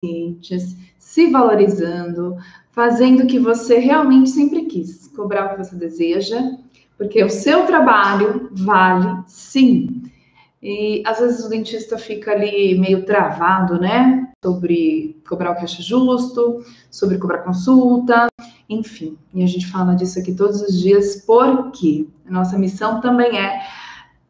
pacientes, se valorizando, fazendo o que você realmente sempre quis, cobrar o que você deseja, porque o seu trabalho vale sim. E às vezes o dentista fica ali meio travado, né? Sobre cobrar o que acha justo, sobre cobrar consulta, enfim. E a gente fala disso aqui todos os dias, porque a nossa missão também é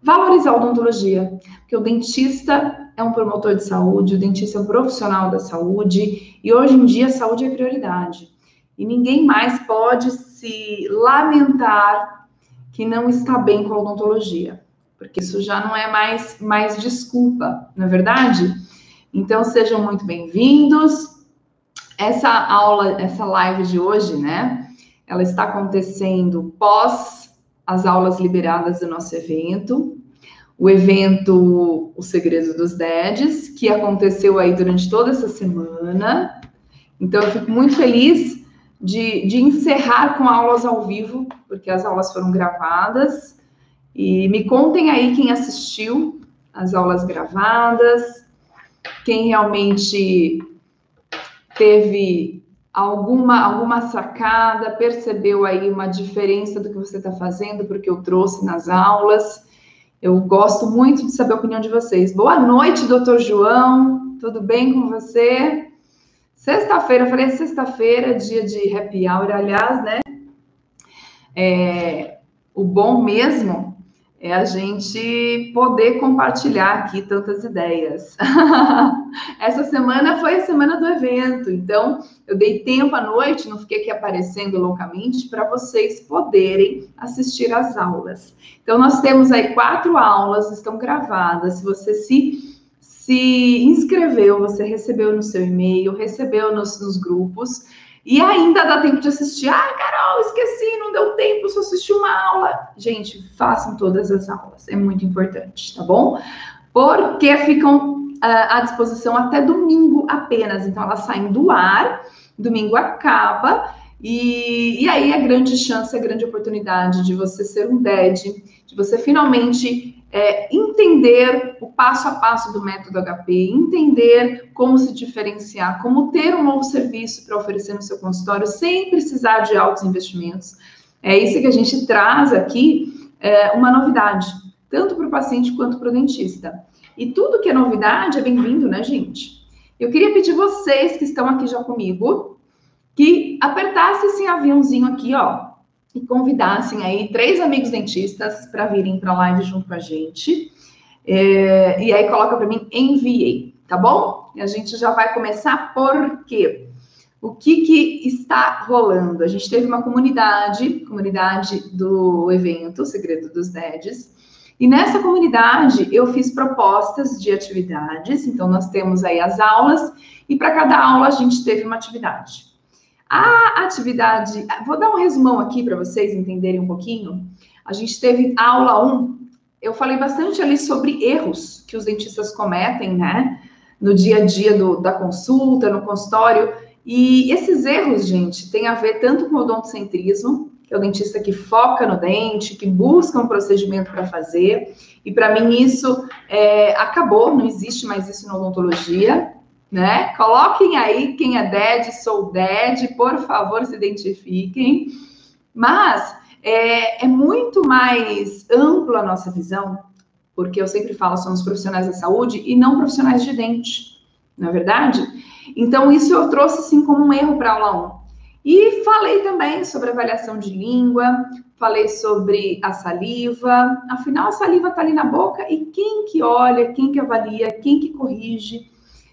valorizar a odontologia, porque o dentista é um promotor de saúde, o dentista é um profissional da saúde, e hoje em dia a saúde é prioridade. E ninguém mais pode se lamentar que não está bem com a odontologia, porque isso já não é mais, mais desculpa, não é verdade? Então sejam muito bem-vindos. Essa aula, essa live de hoje, né? Ela está acontecendo pós as aulas liberadas do nosso evento, o evento O Segredo dos Dedes, que aconteceu aí durante toda essa semana. Então, eu fico muito feliz de, de encerrar com aulas ao vivo, porque as aulas foram gravadas. E me contem aí quem assistiu as aulas gravadas, quem realmente teve alguma, alguma sacada, percebeu aí uma diferença do que você está fazendo, porque eu trouxe nas aulas. Eu gosto muito de saber a opinião de vocês. Boa noite, doutor João. Tudo bem com você? Sexta-feira, falei sexta-feira, dia de happy hour, aliás, né? É, o bom mesmo é a gente poder compartilhar aqui tantas ideias. Essa semana foi a semana do evento, então eu dei tempo à noite, não fiquei aqui aparecendo loucamente, para vocês poderem assistir às aulas. Então, nós temos aí quatro aulas, estão gravadas. Se você se, se inscreveu, você recebeu no seu e-mail, recebeu nos, nos grupos. E ainda dá tempo de assistir. Ah, Carol, esqueci, não deu tempo, só assisti uma aula. Gente, façam todas as aulas, é muito importante, tá bom? Porque ficam uh, à disposição até domingo apenas. Então, elas saem do ar, domingo acaba. E, e aí a grande chance, a grande oportunidade de você ser um DED, de você finalmente é, entender o passo a passo do método HP, entender como se diferenciar, como ter um novo serviço para oferecer no seu consultório sem precisar de altos investimentos. É isso que a gente traz aqui, é, uma novidade, tanto para o paciente quanto para o dentista. E tudo que é novidade é bem-vindo, né, gente? Eu queria pedir vocês que estão aqui já comigo que apertassem esse aviãozinho aqui, ó, e convidassem aí três amigos dentistas para virem para a live junto com a gente. É, e aí coloca para mim, enviei, tá bom? E a gente já vai começar porque o que, que está rolando? A gente teve uma comunidade, comunidade do evento Segredo dos Dedes, e nessa comunidade eu fiz propostas de atividades, então nós temos aí as aulas, e para cada aula a gente teve uma atividade. A atividade, vou dar um resumão aqui para vocês entenderem um pouquinho. A gente teve aula 1, eu falei bastante ali sobre erros que os dentistas cometem, né? No dia a dia do, da consulta, no consultório. E esses erros, gente, têm a ver tanto com o odontocentrismo, que é o dentista que foca no dente, que busca um procedimento para fazer. E para mim isso é, acabou, não existe mais isso na odontologia né? Coloquem aí quem é DED, sou DED, por favor, se identifiquem. Mas é, é muito mais ampla a nossa visão, porque eu sempre falo, somos profissionais da saúde e não profissionais de dente, não é verdade? Então, isso eu trouxe sim como um erro para a aula 1. E falei também sobre avaliação de língua, falei sobre a saliva. Afinal, a saliva está ali na boca e quem que olha, quem que avalia, quem que corrige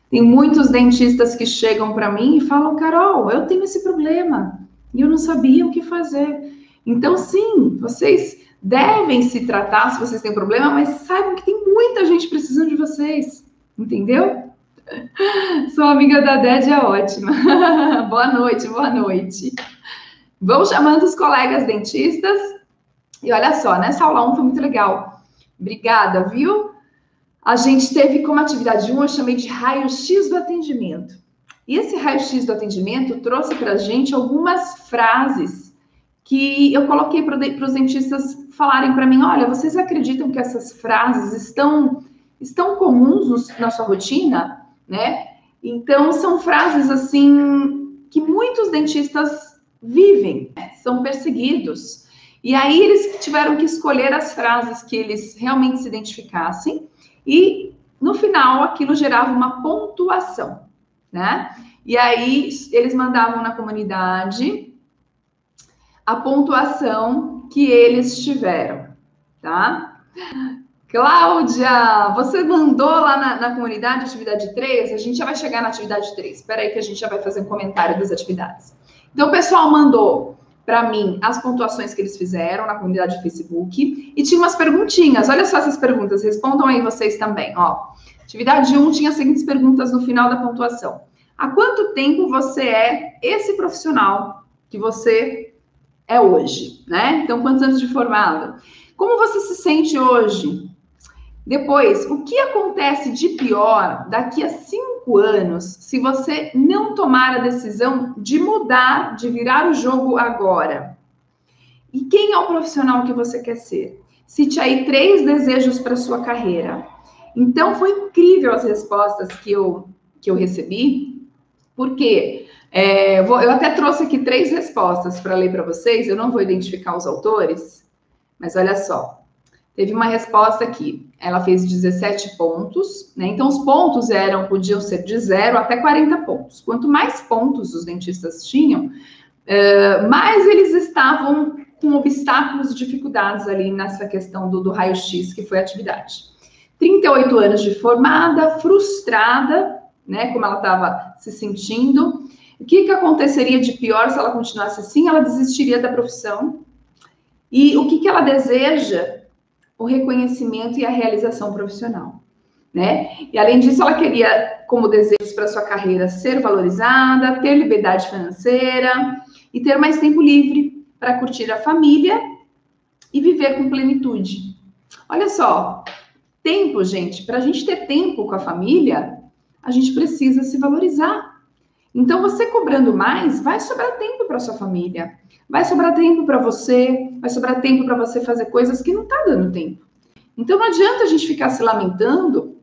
tem muitos dentistas que chegam para mim e falam: Carol, eu tenho esse problema e eu não sabia o que fazer. Então, sim, vocês devem se tratar se vocês têm problema, mas saibam que tem muita gente precisando de vocês, entendeu? Sua amiga da DED é ótima. boa noite, boa noite. Vão chamando os colegas dentistas. E olha só, nessa aula 1 foi muito legal. Obrigada, viu? A gente teve como atividade 1, eu chamei de raio-x do atendimento. E esse raio-x do atendimento trouxe para a gente algumas frases que eu coloquei para os dentistas falarem para mim: olha, vocês acreditam que essas frases estão, estão comuns na sua rotina? Né? Então, são frases assim que muitos dentistas vivem, são perseguidos. E aí eles tiveram que escolher as frases que eles realmente se identificassem e no final aquilo gerava uma pontuação, né? E aí eles mandavam na comunidade a pontuação que eles tiveram, tá? Cláudia, você mandou lá na, na, comunidade atividade 3? A gente já vai chegar na atividade 3. Espera aí que a gente já vai fazer um comentário das atividades. Então, o pessoal mandou para mim as pontuações que eles fizeram na comunidade do Facebook e tinha umas perguntinhas. Olha só essas perguntas, respondam aí vocês também, ó. Atividade 1 tinha as seguintes perguntas no final da pontuação. Há quanto tempo você é esse profissional que você é hoje, né? Então, quantos anos de formado? Como você se sente hoje? Depois, o que acontece de pior daqui a cinco anos se você não tomar a decisão de mudar, de virar o jogo agora? E quem é o profissional que você quer ser? Cite aí três desejos para sua carreira. Então, foi incrível as respostas que eu, que eu recebi, porque é, vou, eu até trouxe aqui três respostas para ler para vocês. Eu não vou identificar os autores, mas olha só. Teve uma resposta aqui. Ela fez 17 pontos, né? Então, os pontos eram, podiam ser de 0 até 40 pontos. Quanto mais pontos os dentistas tinham, uh, mais eles estavam com obstáculos e dificuldades ali nessa questão do, do raio-x, que foi a atividade. 38 anos de formada, frustrada, né? Como ela estava se sentindo. O que, que aconteceria de pior se ela continuasse assim? Ela desistiria da profissão. E o que, que ela deseja o reconhecimento e a realização profissional. Né? E além disso, ela queria, como desejos para sua carreira, ser valorizada, ter liberdade financeira e ter mais tempo livre para curtir a família e viver com plenitude. Olha só, tempo, gente, para a gente ter tempo com a família, a gente precisa se valorizar. Então, você cobrando mais, vai sobrar tempo para sua família. Vai sobrar tempo para você, vai sobrar tempo para você fazer coisas que não está dando tempo. Então não adianta a gente ficar se lamentando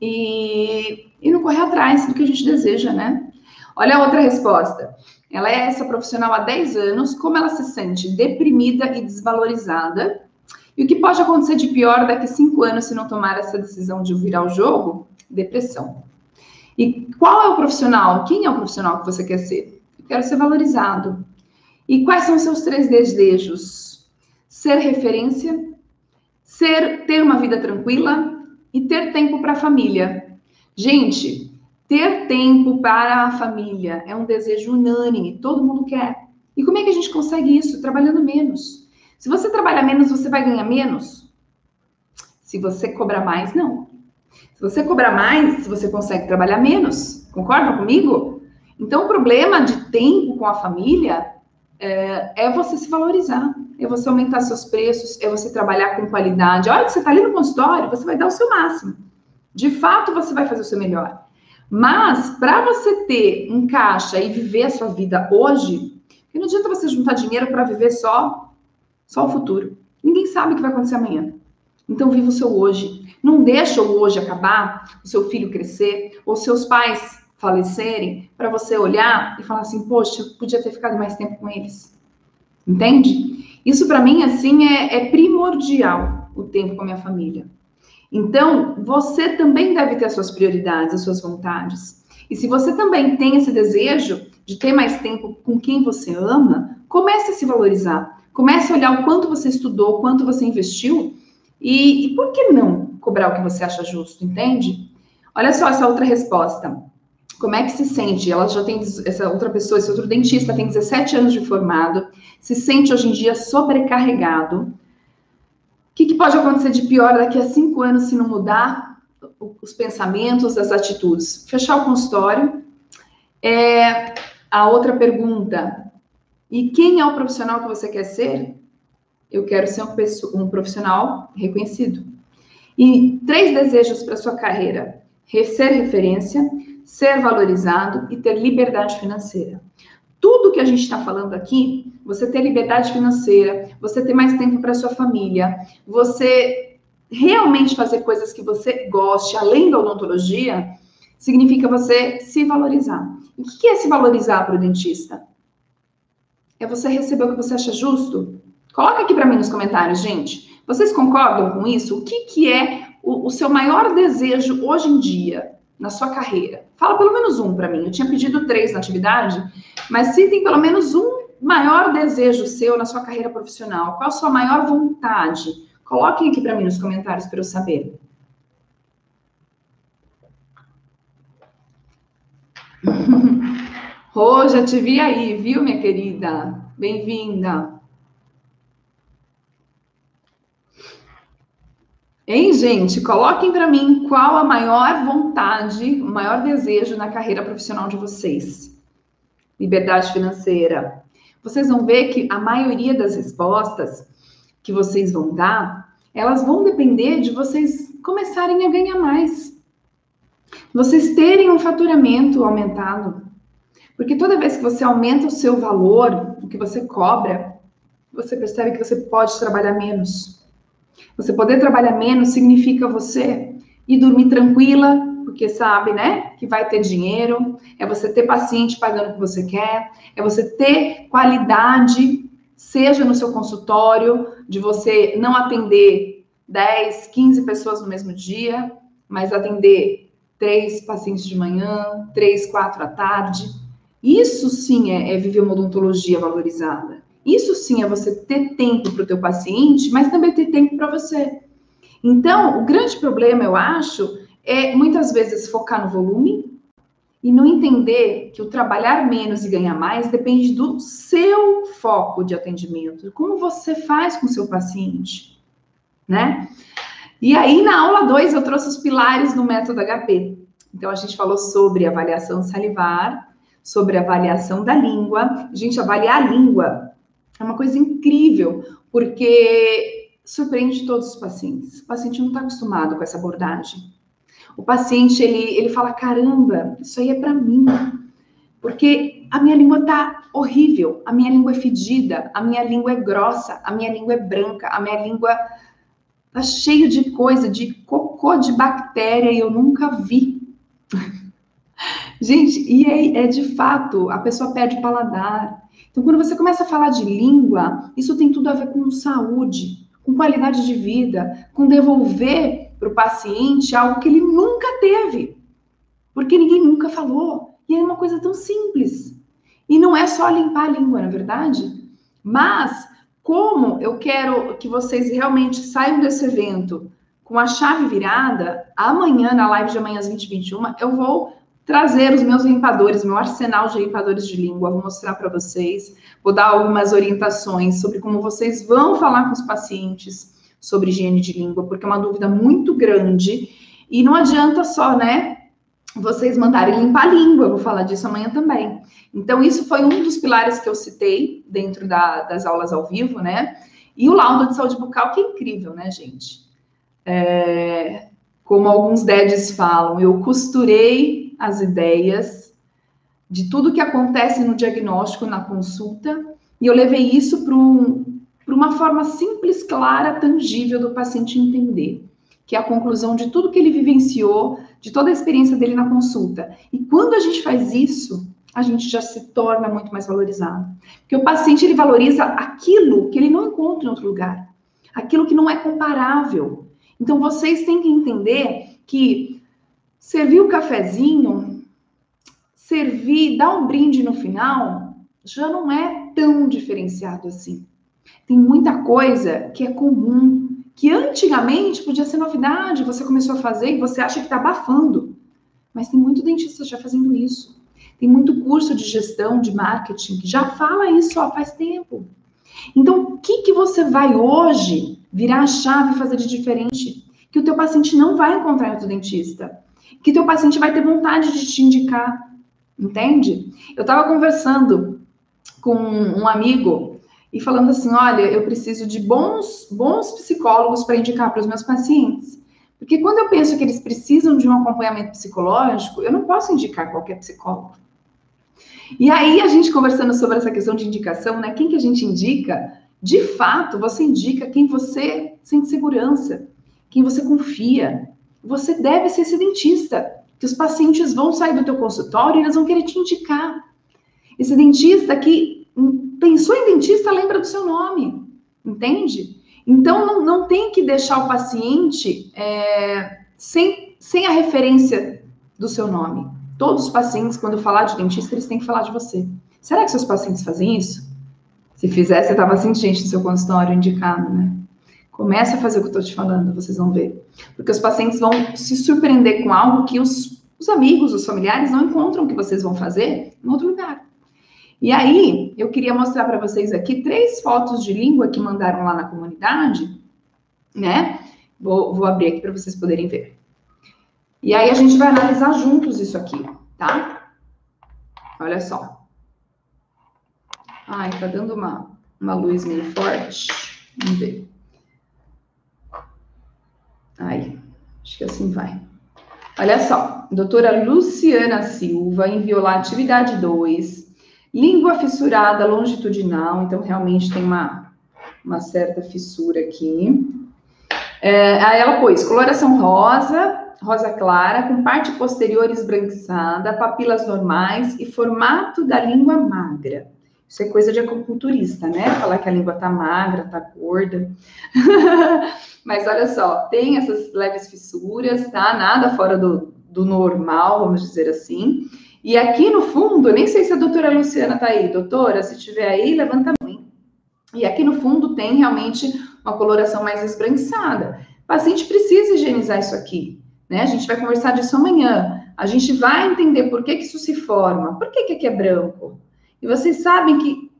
e, e não correr atrás do que a gente deseja, né? Olha a outra resposta. Ela é essa profissional há 10 anos, como ela se sente deprimida e desvalorizada. E o que pode acontecer de pior daqui a 5 anos se não tomar essa decisão de virar o jogo? Depressão. E qual é o profissional? Quem é o profissional que você quer ser? Eu quero ser valorizado. E quais são os seus três desejos? Ser referência, ser ter uma vida tranquila e ter tempo para a família. Gente, ter tempo para a família é um desejo unânime, todo mundo quer. E como é que a gente consegue isso? Trabalhando menos. Se você trabalhar menos, você vai ganhar menos? Se você cobrar mais, não. Se você cobrar mais, você consegue trabalhar menos. Concordam comigo? Então, o problema de tempo com a família é, é, você se valorizar, é você aumentar seus preços, é você trabalhar com qualidade. A hora que você está ali no consultório, você vai dar o seu máximo. De fato, você vai fazer o seu melhor. Mas, para você ter um caixa e viver a sua vida hoje, não adianta você juntar dinheiro para viver só, só o futuro. Ninguém sabe o que vai acontecer amanhã. Então, viva o seu hoje. Não deixa o hoje acabar, o seu filho crescer, ou seus pais falecerem, para você olhar e falar assim, poxa, eu podia ter ficado mais tempo com eles. Entende? Isso para mim, assim, é, é primordial, o tempo com a minha família. Então, você também deve ter as suas prioridades, as suas vontades. E se você também tem esse desejo de ter mais tempo com quem você ama, comece a se valorizar. Comece a olhar o quanto você estudou, o quanto você investiu e, e por que não cobrar o que você acha justo, entende? Olha só essa outra resposta. Como é que se sente? Ela já tem, essa outra pessoa, esse outro dentista tem 17 anos de formado, se sente hoje em dia sobrecarregado. O que, que pode acontecer de pior daqui a cinco anos se não mudar os pensamentos, as atitudes? Fechar o consultório. É, a outra pergunta. E quem é o profissional que você quer ser? Eu quero ser um, um profissional reconhecido. E três desejos para sua carreira: ser referência, ser valorizado e ter liberdade financeira. Tudo que a gente está falando aqui, você ter liberdade financeira, você ter mais tempo para sua família, você realmente fazer coisas que você goste, além da odontologia, significa você se valorizar. E o que é se valorizar para o dentista? É você receber o que você acha justo? Coloca aqui para mim nos comentários, gente. Vocês concordam com isso? O que, que é o, o seu maior desejo hoje em dia, na sua carreira? Fala pelo menos um para mim. Eu tinha pedido três na atividade, mas citem pelo menos um maior desejo seu na sua carreira profissional. Qual a sua maior vontade? Coloquem aqui para mim nos comentários para eu saber. Rô, oh, já te vi aí, viu, minha querida? Bem-vinda. Hein, gente? Coloquem para mim qual a maior vontade, o maior desejo na carreira profissional de vocês. Liberdade financeira. Vocês vão ver que a maioria das respostas que vocês vão dar, elas vão depender de vocês começarem a ganhar mais. Vocês terem um faturamento aumentado. Porque toda vez que você aumenta o seu valor, o que você cobra, você percebe que você pode trabalhar menos. Você poder trabalhar menos significa você ir dormir tranquila, porque sabe, né, que vai ter dinheiro, é você ter paciente pagando o que você quer, é você ter qualidade, seja no seu consultório, de você não atender 10, 15 pessoas no mesmo dia, mas atender três pacientes de manhã, três, quatro à tarde. Isso sim é, é viver uma odontologia valorizada. Isso sim é você ter tempo para o teu paciente, mas também ter tempo para você. Então, o grande problema, eu acho, é muitas vezes focar no volume e não entender que o trabalhar menos e ganhar mais depende do seu foco de atendimento, como você faz com o seu paciente, né? E aí, na aula 2, eu trouxe os pilares do método HP. Então, a gente falou sobre avaliação salivar, sobre avaliação da língua. Gente, avaliar a língua é uma coisa incrível, porque surpreende todos os pacientes. O paciente não está acostumado com essa abordagem. O paciente, ele, ele fala, caramba, isso aí é para mim. Porque a minha língua tá horrível, a minha língua é fedida, a minha língua é grossa, a minha língua é branca, a minha língua tá cheio de coisa, de cocô de bactéria e eu nunca vi. Gente, e é, é de fato, a pessoa perde paladar. Então, quando você começa a falar de língua, isso tem tudo a ver com saúde, com qualidade de vida, com devolver para o paciente algo que ele nunca teve, porque ninguém nunca falou. E é uma coisa tão simples. E não é só limpar a língua, na é verdade. Mas, como eu quero que vocês realmente saiam desse evento com a chave virada, amanhã, na live de amanhã às 20h21, eu vou trazer os meus limpadores, meu arsenal de limpadores de língua, vou mostrar para vocês, vou dar algumas orientações sobre como vocês vão falar com os pacientes sobre higiene de língua, porque é uma dúvida muito grande e não adianta só, né, vocês mandarem limpar a língua, eu vou falar disso amanhã também. Então, isso foi um dos pilares que eu citei dentro da, das aulas ao vivo, né? E o laudo de saúde bucal, que é incrível, né, gente? É, como alguns DEDs falam, eu costurei as ideias de tudo que acontece no diagnóstico, na consulta, e eu levei isso para um, uma forma simples, clara, tangível do paciente entender, que é a conclusão de tudo que ele vivenciou, de toda a experiência dele na consulta. E quando a gente faz isso, a gente já se torna muito mais valorizado. Porque o paciente ele valoriza aquilo que ele não encontra em outro lugar, aquilo que não é comparável. Então vocês têm que entender que Servir o cafezinho, servir, dar um brinde no final, já não é tão diferenciado assim. Tem muita coisa que é comum, que antigamente podia ser novidade, você começou a fazer e você acha que está abafando. Mas tem muito dentista já fazendo isso. Tem muito curso de gestão, de marketing, que já fala isso ó, faz tempo. Então, o que, que você vai hoje virar a chave e fazer de diferente? Que o teu paciente não vai encontrar outro dentista que teu paciente vai ter vontade de te indicar, entende? Eu estava conversando com um amigo e falando assim, olha, eu preciso de bons, bons psicólogos para indicar para os meus pacientes. Porque quando eu penso que eles precisam de um acompanhamento psicológico, eu não posso indicar qualquer psicólogo. E aí, a gente conversando sobre essa questão de indicação, né? Quem que a gente indica? De fato, você indica quem você sente segurança, quem você confia, você deve ser esse dentista. que os pacientes vão sair do teu consultório e eles vão querer te indicar. Esse dentista que pensou em dentista lembra do seu nome, entende? Então, não, não tem que deixar o paciente é, sem, sem a referência do seu nome. Todos os pacientes, quando falar de dentista, eles têm que falar de você. Será que seus pacientes fazem isso? Se fizesse, você estava assim, gente, no seu consultório indicado, né? Comece a fazer o que eu estou te falando, vocês vão ver. Porque os pacientes vão se surpreender com algo que os, os amigos, os familiares não encontram que vocês vão fazer em outro lugar. E aí, eu queria mostrar para vocês aqui três fotos de língua que mandaram lá na comunidade, né? Vou, vou abrir aqui para vocês poderem ver. E aí, a gente vai analisar juntos isso aqui, tá? Olha só. Ai, tá dando uma, uma luz meio forte. Vamos ver. Aí, acho que assim vai. Olha só, doutora Luciana Silva enviou lá atividade 2, língua fissurada longitudinal, então realmente tem uma, uma certa fissura aqui. É, aí ela pôs coloração rosa, rosa clara, com parte posterior esbranquiçada, papilas normais e formato da língua magra. Isso é coisa de acupunturista, né? Falar que a língua tá magra, tá gorda. Mas olha só, tem essas leves fissuras, tá? Nada fora do, do normal, vamos dizer assim. E aqui no fundo, nem sei se a doutora Luciana tá aí. Doutora, se tiver aí, levanta a mão. E aqui no fundo tem realmente uma coloração mais esbranquiçada. O paciente precisa higienizar isso aqui, né? A gente vai conversar disso amanhã. A gente vai entender por que, que isso se forma, por que, que aqui é branco. E vocês sabem que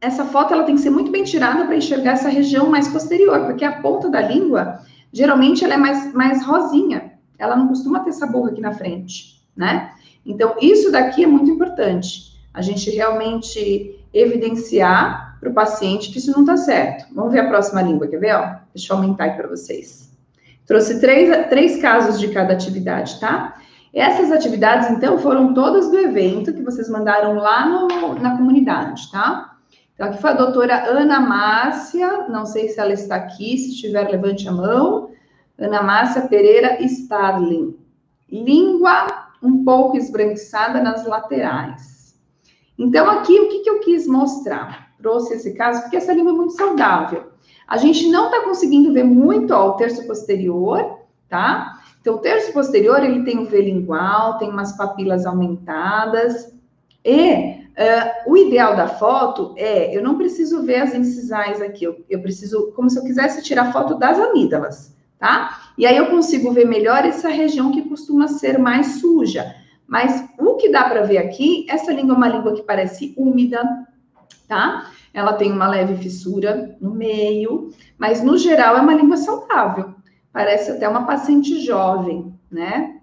essa foto ela tem que ser muito bem tirada para enxergar essa região mais posterior, porque a ponta da língua, geralmente, ela é mais, mais rosinha. Ela não costuma ter essa boca aqui na frente, né? Então, isso daqui é muito importante. A gente realmente evidenciar para o paciente que isso não está certo. Vamos ver a próxima língua, quer ver? Ó, deixa eu aumentar aí para vocês. Trouxe três, três casos de cada atividade, tá? Essas atividades, então, foram todas do evento que vocês mandaram lá no, na comunidade, tá? Então, aqui foi a doutora Ana Márcia, não sei se ela está aqui, se estiver, levante a mão. Ana Márcia Pereira Starling. Língua um pouco esbranquiçada nas laterais. Então, aqui, o que, que eu quis mostrar? Trouxe esse caso, porque essa língua é muito saudável. A gente não está conseguindo ver muito ó, o terço posterior, tá? Então, o terço posterior, ele tem o V lingual, tem umas papilas aumentadas. E uh, o ideal da foto é, eu não preciso ver as incisais aqui, eu, eu preciso, como se eu quisesse tirar foto das amígdalas, tá? E aí eu consigo ver melhor essa região que costuma ser mais suja. Mas o que dá para ver aqui, essa língua é uma língua que parece úmida, tá? Ela tem uma leve fissura no meio, mas no geral é uma língua saudável. Parece até uma paciente jovem, né?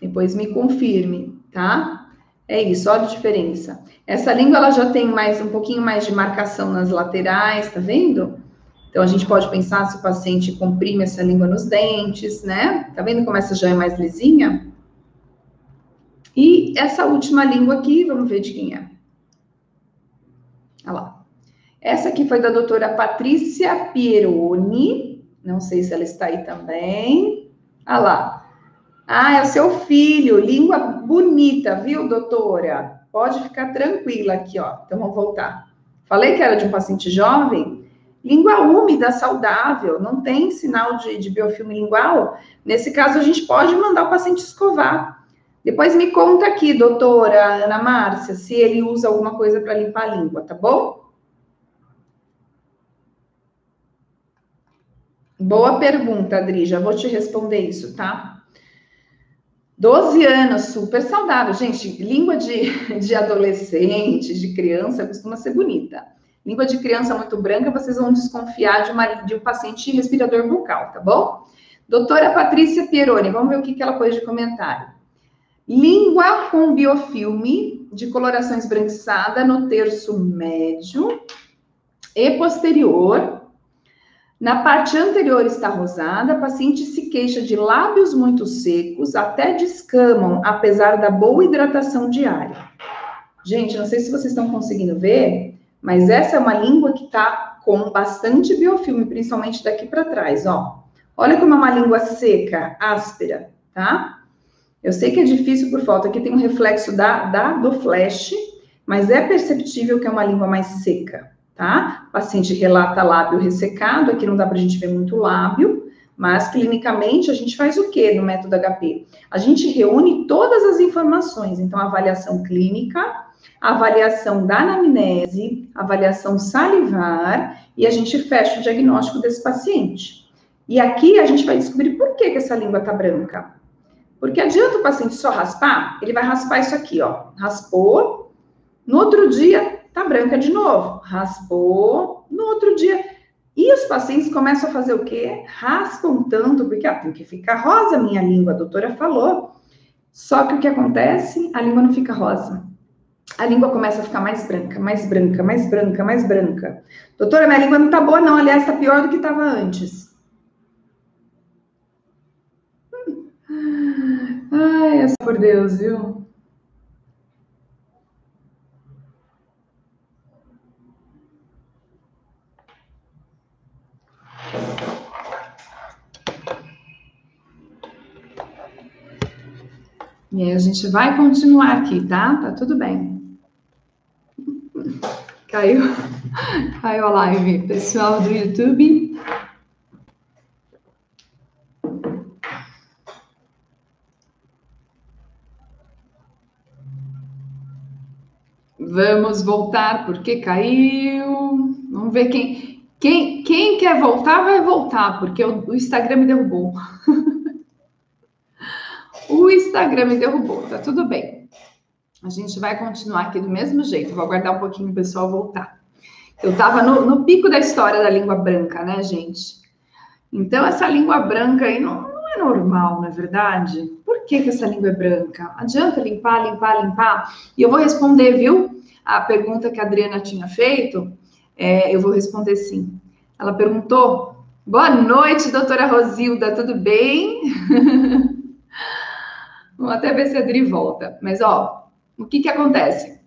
Depois me confirme, tá? É isso, olha a diferença. Essa língua ela já tem mais um pouquinho mais de marcação nas laterais, tá vendo? Então a gente pode pensar se o paciente comprime essa língua nos dentes, né? Tá vendo como essa já é mais lisinha? E essa última língua aqui, vamos ver de quem é. Olha lá. Essa aqui foi da doutora Patrícia Pieroni, não sei se ela está aí também. Ah lá. Ah, é o seu filho. Língua bonita, viu, doutora? Pode ficar tranquila aqui, ó. Então, vamos voltar. Falei que era de um paciente jovem. Língua úmida, saudável, não tem sinal de, de biofilme lingual. Nesse caso, a gente pode mandar o paciente escovar. Depois me conta aqui, doutora Ana Márcia, se ele usa alguma coisa para limpar a língua, tá bom? Boa pergunta, Adri. Já vou te responder isso, tá? 12 anos, super saudável. Gente, língua de, de adolescente, de criança, costuma ser bonita. Língua de criança muito branca, vocês vão desconfiar de, uma, de um paciente respirador bucal, tá bom? Doutora Patrícia Pieroni, vamos ver o que, que ela pôs de comentário. Língua com biofilme de coloração esbranquiçada no terço médio e posterior, na parte anterior está rosada, a paciente se queixa de lábios muito secos, até descamam, apesar da boa hidratação diária. Gente, não sei se vocês estão conseguindo ver, mas essa é uma língua que está com bastante biofilme, principalmente daqui para trás, ó. Olha como é uma língua seca, áspera, tá? Eu sei que é difícil por falta, aqui tem um reflexo da, da do flash, mas é perceptível que é uma língua mais seca, tá? O paciente relata lábio ressecado, aqui não dá pra gente ver muito lábio, mas clinicamente a gente faz o que no método HP? A gente reúne todas as informações, então avaliação clínica, avaliação da anamnese, avaliação salivar e a gente fecha o diagnóstico desse paciente. E aqui a gente vai descobrir por que, que essa língua tá branca. Porque adianta o paciente só raspar? Ele vai raspar isso aqui, ó. Raspou, no outro dia tá branca de novo. Raspou, no outro dia e os pacientes começam a fazer o quê? Raspam tanto, porque ah, tem que ficar rosa minha língua, a doutora falou. Só que o que acontece? A língua não fica rosa. A língua começa a ficar mais branca, mais branca, mais branca, mais branca. Doutora, minha língua não tá boa, não. Aliás, tá pior do que estava antes. Ai, é por Deus, viu? E aí a gente vai continuar aqui, tá? Tá tudo bem. Caiu, caiu a live. Pessoal do YouTube. Vamos voltar porque caiu. Vamos ver quem, quem, quem quer voltar vai voltar, porque o, Instagram me derrubou. O Instagram me derrubou, tá tudo bem. A gente vai continuar aqui do mesmo jeito. Vou aguardar um pouquinho o pessoal voltar. Eu tava no, no pico da história da língua branca, né, gente? Então, essa língua branca aí não, não é normal, não é verdade? Por que, que essa língua é branca? Adianta limpar, limpar, limpar? E eu vou responder, viu? A pergunta que a Adriana tinha feito, é, eu vou responder sim. Ela perguntou: Boa noite, doutora Rosilda, tudo bem? Vamos até ver se a Adri volta. Mas, ó, o que que acontece?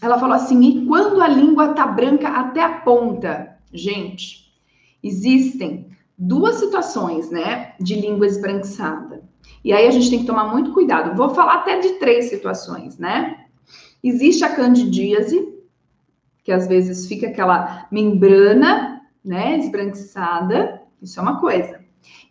Ela falou assim, e quando a língua tá branca até a ponta? Gente, existem duas situações, né, de língua esbranquiçada. E aí a gente tem que tomar muito cuidado. Vou falar até de três situações, né? Existe a candidíase, que às vezes fica aquela membrana, né, esbranquiçada. Isso é uma coisa.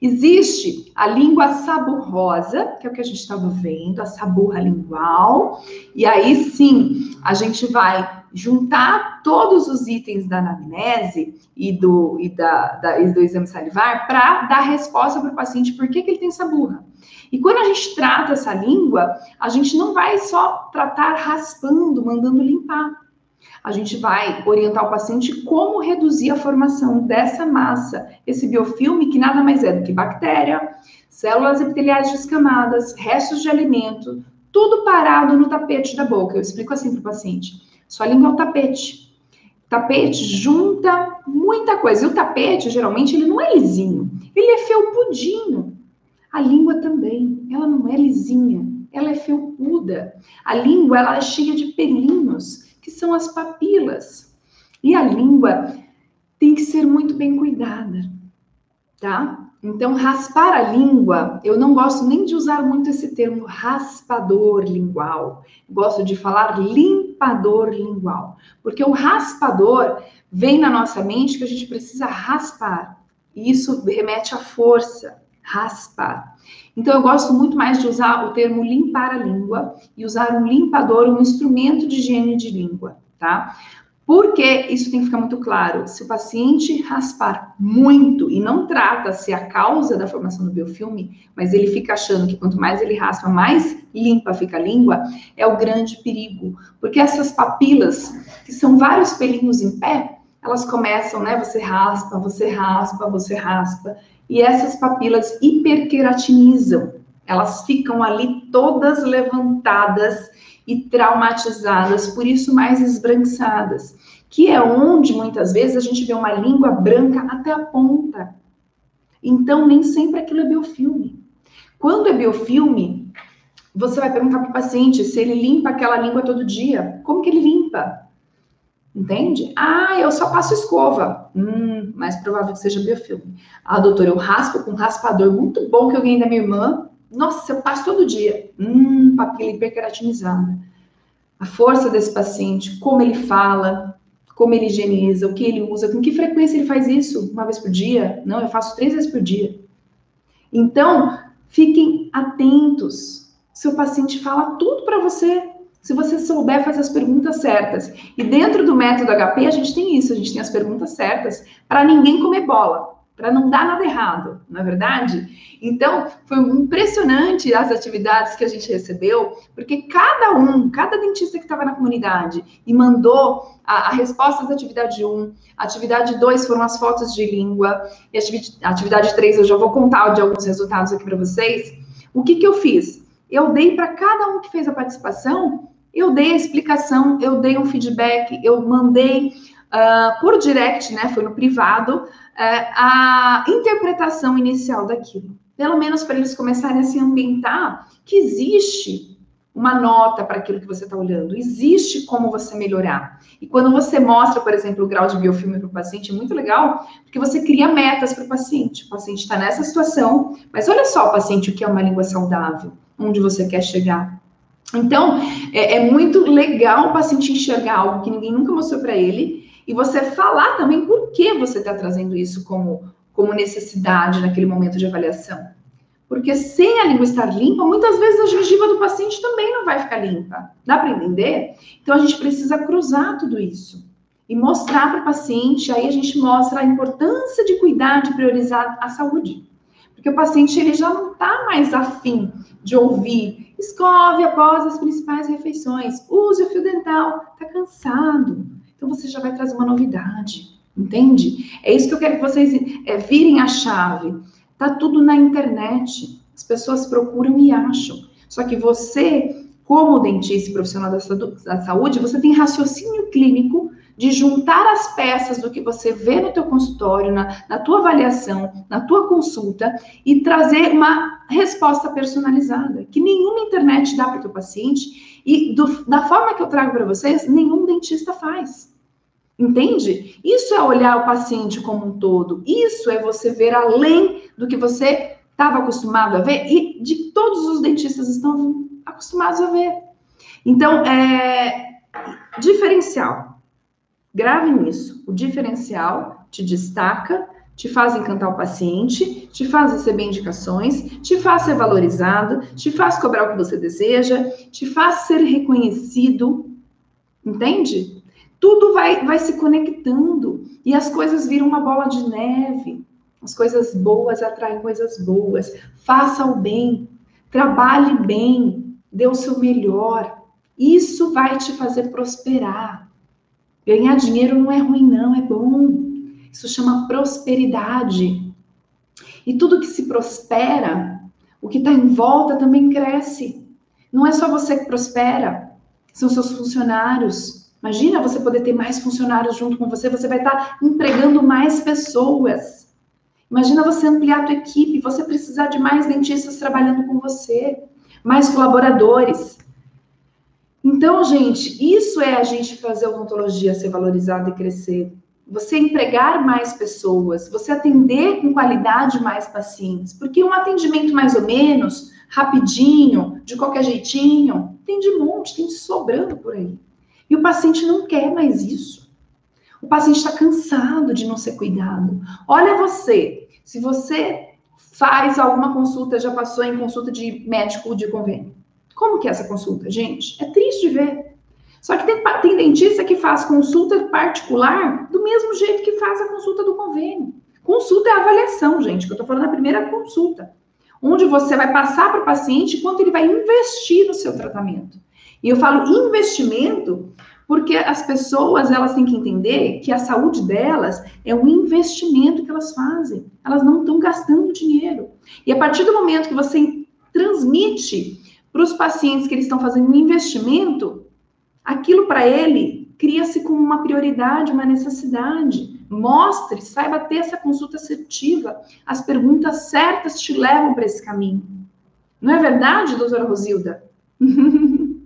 Existe a língua saburrosa, que é o que a gente estava vendo, a saburra lingual, e aí sim a gente vai juntar todos os itens da anamnese e do, e da, da e do exame salivar para dar resposta para o paciente por que, que ele tem saburra. E quando a gente trata essa língua, a gente não vai só tratar raspando, mandando limpar a gente vai orientar o paciente como reduzir a formação dessa massa, esse biofilme que nada mais é do que bactéria, células epiteliais descamadas, restos de alimento, tudo parado no tapete da boca. Eu explico assim para o paciente: sua língua é um tapete. Tapete junta muita coisa. E o tapete, geralmente, ele não é lisinho, ele é felpudinho. A língua também, ela não é lisinha, ela é felpuda. A língua, ela é cheia de pelinhos que são as papilas. E a língua tem que ser muito bem cuidada, tá? Então, raspar a língua, eu não gosto nem de usar muito esse termo raspador lingual. Gosto de falar limpador lingual, porque o raspador vem na nossa mente que a gente precisa raspar. E isso remete à força, raspar. Então, eu gosto muito mais de usar o termo limpar a língua e usar um limpador, um instrumento de higiene de língua, tá? Porque isso tem que ficar muito claro. Se o paciente raspar muito e não trata-se a causa da formação do biofilme, mas ele fica achando que quanto mais ele raspa, mais limpa fica a língua, é o grande perigo. Porque essas papilas, que são vários pelinhos em pé, elas começam, né? Você raspa, você raspa, você raspa e essas papilas hiperqueratinizam. Elas ficam ali todas levantadas e traumatizadas, por isso mais esbranquiçadas, que é onde muitas vezes a gente vê uma língua branca até a ponta. Então, nem sempre aquilo é biofilme. Quando é biofilme, você vai perguntar para o paciente se ele limpa aquela língua todo dia. Como que ele limpa? Entende? Ah, eu só passo escova. Hum, mais provável que seja biofilme. Ah, doutor, eu raspo com um raspador muito bom que eu ganhei da minha irmã. Nossa, eu passo todo dia. Hum, papila hiperkeratinizada. A força desse paciente, como ele fala, como ele higieniza, o que ele usa, com que frequência ele faz isso? Uma vez por dia? Não, eu faço três vezes por dia. Então, fiquem atentos. Seu paciente fala tudo para você. Se você souber fazer as perguntas certas. E dentro do método HP, a gente tem isso, a gente tem as perguntas certas para ninguém comer bola para não dar nada errado, não é verdade? Então, foi impressionante as atividades que a gente recebeu, porque cada um, cada dentista que estava na comunidade e mandou a, a, resposta da atividade 1, atividade 2 foram as fotos de língua, e a atividade 3 eu já vou contar de alguns resultados aqui para vocês. O que, que eu fiz? Eu dei para cada um que fez a participação, eu dei a explicação, eu dei um feedback, eu mandei uh, por direct, né? Foi no privado, é, a interpretação inicial daquilo. Pelo menos para eles começarem a se ambientar que existe uma nota para aquilo que você está olhando, existe como você melhorar. E quando você mostra, por exemplo, o grau de biofilme para o paciente, é muito legal, porque você cria metas para o paciente. O paciente está nessa situação, mas olha só, paciente, o que é uma língua saudável, onde você quer chegar. Então, é, é muito legal o paciente enxergar algo que ninguém nunca mostrou para ele e você falar também por que você está trazendo isso como, como necessidade naquele momento de avaliação. Porque sem a língua estar limpa, muitas vezes a gengiva do paciente também não vai ficar limpa. Dá para entender? Então a gente precisa cruzar tudo isso e mostrar para o paciente. Aí a gente mostra a importância de cuidar, de priorizar a saúde. Porque o paciente ele já não está mais afim de ouvir. Escove após as principais refeições. Use o fio dental. Está cansado. Então você já vai trazer uma novidade, entende? É isso que eu quero que vocês é, virem a chave. Tá tudo na internet. As pessoas procuram e acham. Só que você, como dentista e profissional da saúde, você tem raciocínio clínico de juntar as peças do que você vê no teu consultório, na, na tua avaliação, na tua consulta e trazer uma resposta personalizada que nenhuma internet dá para o teu paciente e do, da forma que eu trago para vocês, nenhum dentista faz. Entende? Isso é olhar o paciente como um todo. Isso é você ver além do que você estava acostumado a ver e de todos os dentistas estão acostumados a ver. Então, é diferencial. Grave nisso. O diferencial te destaca, te faz encantar o paciente, te faz receber indicações, te faz ser valorizado, te faz cobrar o que você deseja, te faz ser reconhecido. Entende? tudo vai, vai se conectando e as coisas viram uma bola de neve. As coisas boas atraem coisas boas. Faça o bem, trabalhe bem, dê o seu melhor. Isso vai te fazer prosperar. Ganhar dinheiro não é ruim, não, é bom. Isso chama prosperidade. E tudo que se prospera, o que está em volta também cresce. Não é só você que prospera, são seus funcionários, Imagina você poder ter mais funcionários junto com você, você vai estar empregando mais pessoas. Imagina você ampliar a tua equipe, você precisar de mais dentistas trabalhando com você, mais colaboradores. Então, gente, isso é a gente fazer a odontologia ser valorizada e crescer. Você empregar mais pessoas, você atender com qualidade mais pacientes. Porque um atendimento mais ou menos, rapidinho, de qualquer jeitinho, tem de monte, tem de sobrando por aí. E o paciente não quer mais isso. O paciente está cansado de não ser cuidado. Olha você, se você faz alguma consulta, já passou em consulta de médico de convênio. Como que é essa consulta, gente? É triste ver. Só que tem, tem dentista que faz consulta particular do mesmo jeito que faz a consulta do convênio. Consulta é avaliação, gente, que eu estou falando da primeira consulta. Onde você vai passar para o paciente quanto ele vai investir no seu tratamento. E eu falo investimento porque as pessoas elas têm que entender que a saúde delas é um investimento que elas fazem. Elas não estão gastando dinheiro. E a partir do momento que você transmite para os pacientes que eles estão fazendo um investimento, aquilo para ele cria-se como uma prioridade, uma necessidade. Mostre, saiba ter essa consulta assertiva. As perguntas certas te levam para esse caminho. Não é verdade, doutora Rosilda?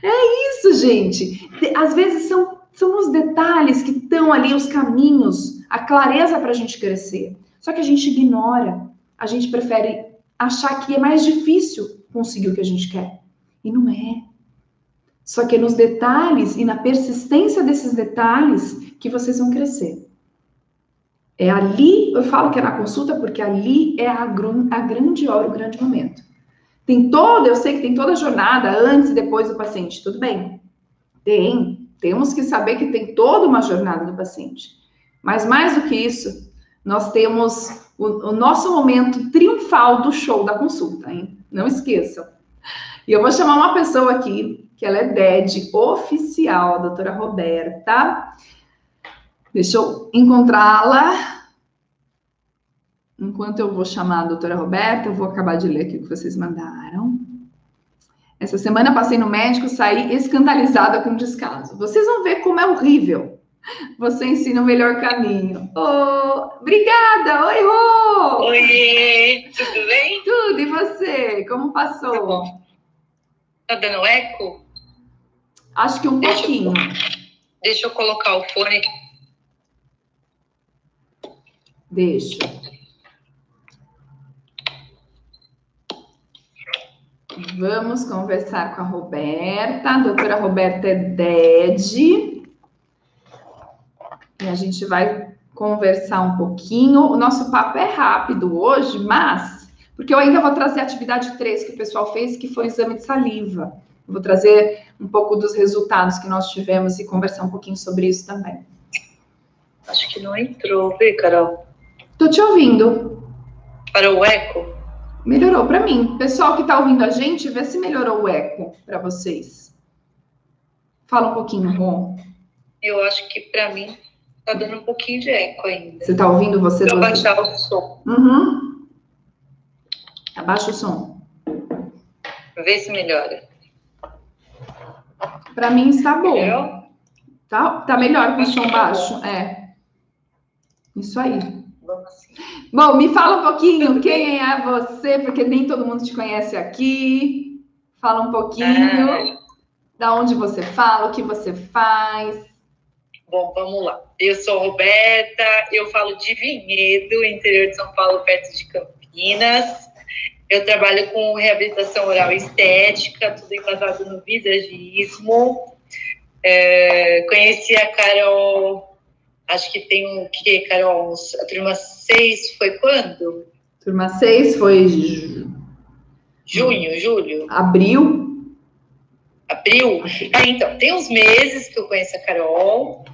É isso, gente. Às vezes são, são os detalhes que estão ali, os caminhos, a clareza para a gente crescer. Só que a gente ignora, a gente prefere achar que é mais difícil conseguir o que a gente quer. E não é. Só que é nos detalhes e na persistência desses detalhes que vocês vão crescer. É ali, eu falo que é na consulta, porque ali é a, a grande hora, o grande momento. Tem toda, eu sei que tem toda a jornada antes e depois do paciente, tudo bem. Tem, temos que saber que tem toda uma jornada do paciente. Mas mais do que isso, nós temos o, o nosso momento triunfal do show da consulta, hein? Não esqueçam. E eu vou chamar uma pessoa aqui, que ela é DED oficial, a doutora Roberta. Deixa eu encontrá-la. Enquanto eu vou chamar a doutora Roberta, eu vou acabar de ler aqui o que vocês mandaram. Essa semana passei no médico, saí escandalizada com o descaso. Vocês vão ver como é horrível. Você ensina o melhor caminho. Oh, obrigada! Oi, Rô! Oi, tudo bem? Tudo, e você? Como passou? Tá. Tá dando eco? Acho que um deixa pouquinho. Eu, deixa eu colocar o fone. Deixa. Vamos conversar com a Roberta. A doutora Roberta é DED. E a gente vai conversar um pouquinho. O nosso papo é rápido hoje, mas porque eu ainda vou trazer a atividade 3 que o pessoal fez, que foi o exame de saliva. Eu vou trazer um pouco dos resultados que nós tivemos e conversar um pouquinho sobre isso também. Acho que não entrou, vê, Carol? Tô te ouvindo. Para o eco? Melhorou para mim. Pessoal que está ouvindo a gente, vê se melhorou o eco para vocês. Fala um pouquinho, Ron. Eu acho que para mim tá dando um pouquinho de eco ainda. Você tá ouvindo você? Vou baixar o som. Uhum. Abaixa o som. Vê se melhora. Para mim está bom. Melhor? Tá, tá melhor com o som tá baixo. É. Isso aí. Assim. Bom, me fala um pouquinho quem é você, porque nem todo mundo te conhece aqui. Fala um pouquinho é. da onde você fala, o que você faz. Bom, vamos lá. Eu sou Roberta, eu falo de Vinhedo, interior de São Paulo, perto de Campinas. Eu trabalho com reabilitação oral estética, tudo embasado no visagismo. É, conheci a Carol acho que tem um que, Carol? A turma 6 foi quando? Turma 6 foi. Junho, julho? Abril. Abril? Ah, então, tem uns meses que eu conheço a Carol.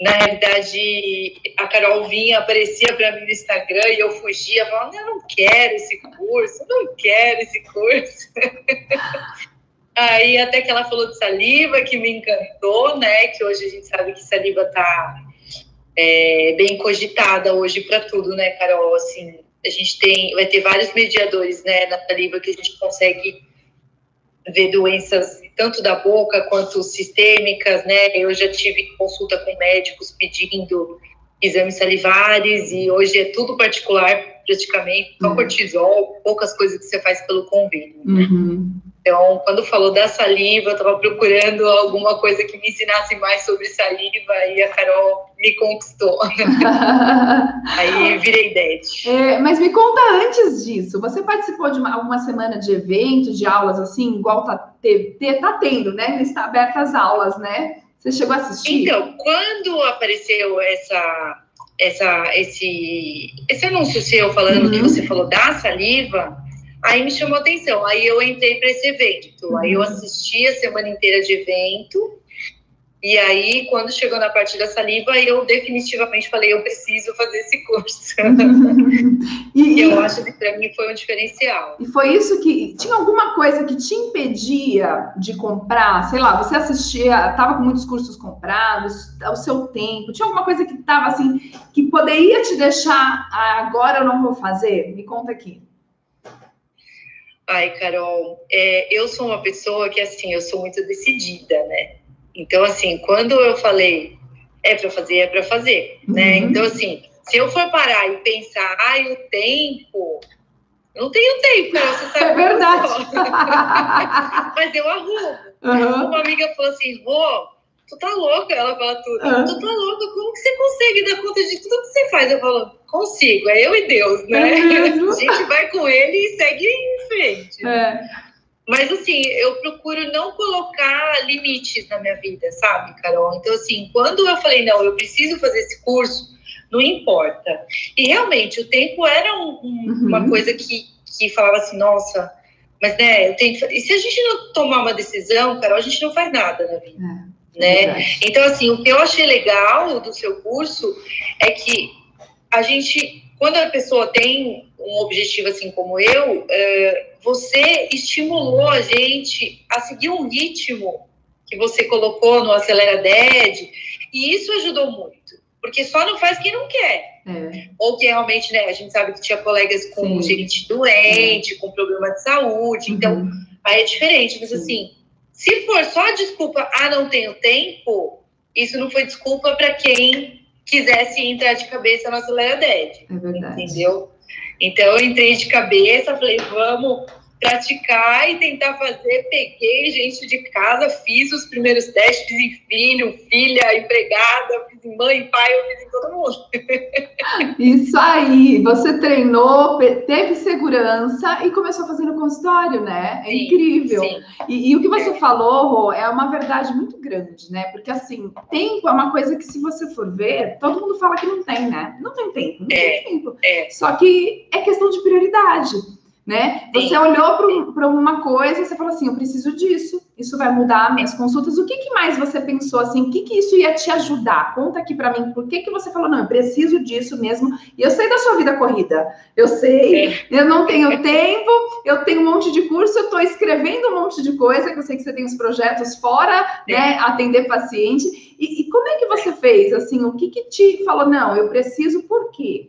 Na realidade, a Carol vinha, aparecia para mim no Instagram e eu fugia, falando: eu não quero esse curso, não quero esse curso. Aí até que ela falou de saliva, que me encantou, né? Que hoje a gente sabe que saliva tá é, bem cogitada hoje para tudo, né, Carol? Assim, a gente tem, vai ter vários mediadores, né, na saliva que a gente consegue ver doenças tanto da boca quanto sistêmicas, né? Eu já tive consulta com médicos pedindo exames salivares e hoje é tudo particular praticamente, só uhum. cortisol, poucas coisas que você faz pelo convênio. Né? Uhum. Então, quando falou da saliva, eu estava procurando alguma coisa que me ensinasse mais sobre saliva e a Carol me conquistou. Aí virei ideia. É, mas me conta antes disso, você participou de uma, alguma semana de eventos, de aulas assim, igual tá, te, te, tá tendo, né? Está abertas as aulas, né? Você chegou a assistir? Então, quando apareceu essa, essa, esse, esse anúncio seu falando uhum. que você falou da saliva, Aí me chamou atenção, aí eu entrei para esse evento. Aí eu assisti a semana inteira de evento. E aí, quando chegou na parte da saliva, eu definitivamente falei, eu preciso fazer esse curso. e, e, eu acho que para mim foi um diferencial. E foi isso que tinha alguma coisa que te impedia de comprar, sei lá, você assistia, estava com muitos cursos comprados, o seu tempo, tinha alguma coisa que estava assim, que poderia te deixar, ah, agora eu não vou fazer? Me conta aqui. Ai, Carol, é, eu sou uma pessoa que, assim, eu sou muito decidida, né? Então, assim, quando eu falei é para fazer, é para fazer, né? uhum. né? Então, assim, se eu for parar e pensar, ai, o tempo, eu não tenho tempo, né? você sabe. É verdade. Mas eu arrumo. Uhum. Uma amiga falou assim, Rô, tu tá louca, ela fala tudo, ah. tu tá louca, como que você consegue dar conta de tudo que você faz? Eu falo, consigo, é eu e Deus, né? É a gente vai com ele e segue em frente. É. Mas assim, eu procuro não colocar limites na minha vida, sabe, Carol? Então, assim, quando eu falei, não, eu preciso fazer esse curso, não importa. E realmente, o tempo era um, um, uhum. uma coisa que, que falava assim, nossa, mas né, eu tenho que... E se a gente não tomar uma decisão, Carol, a gente não faz nada na vida. É, né? Então, assim, o que eu achei legal do seu curso é que a gente, quando a pessoa tem um objetivo assim como eu, é, você estimulou a gente a seguir um ritmo que você colocou no Acelera Dead, e isso ajudou muito, porque só não faz quem não quer. É. Ou que realmente, né, a gente sabe que tinha colegas com Sim. gente doente, é. com problema de saúde, então uhum. aí é diferente, mas Sim. assim, se for só desculpa, ah, não tenho tempo, isso não foi desculpa para quem quisesse entrar de cabeça na Acelera Dead. É verdade. Entendeu? Então eu entrei de cabeça, falei, vamos praticar e tentar fazer. Peguei gente de casa, fiz os primeiros testes, fiz em filho, filha, empregada, fiz mãe, pai, eu fiz em todo mundo. Isso aí, você treinou, teve segurança e começou a fazer no consultório, né? É sim, incrível. Sim. E, e, o que você é. falou, Rô, é uma verdade muito grande, né? Porque assim, tempo é uma coisa que se você for ver, todo mundo fala que não tem, né? Não tem tempo, não é, tem tempo. É. Só que é questão de prioridade né? Você olhou para uma coisa e você falou assim, eu preciso disso, isso vai mudar minhas consultas. O que, que mais você pensou assim? O que, que isso ia te ajudar? Conta aqui para mim, por que, que você falou, não, eu preciso disso mesmo. E eu sei da sua vida corrida, eu sei, é. eu não tenho tempo, eu tenho um monte de curso, eu estou escrevendo um monte de coisa, que eu sei que você tem os projetos fora, é. né? Atender paciente. E, e como é que você fez? Assim, o que, que te falou, não, eu preciso, por quê?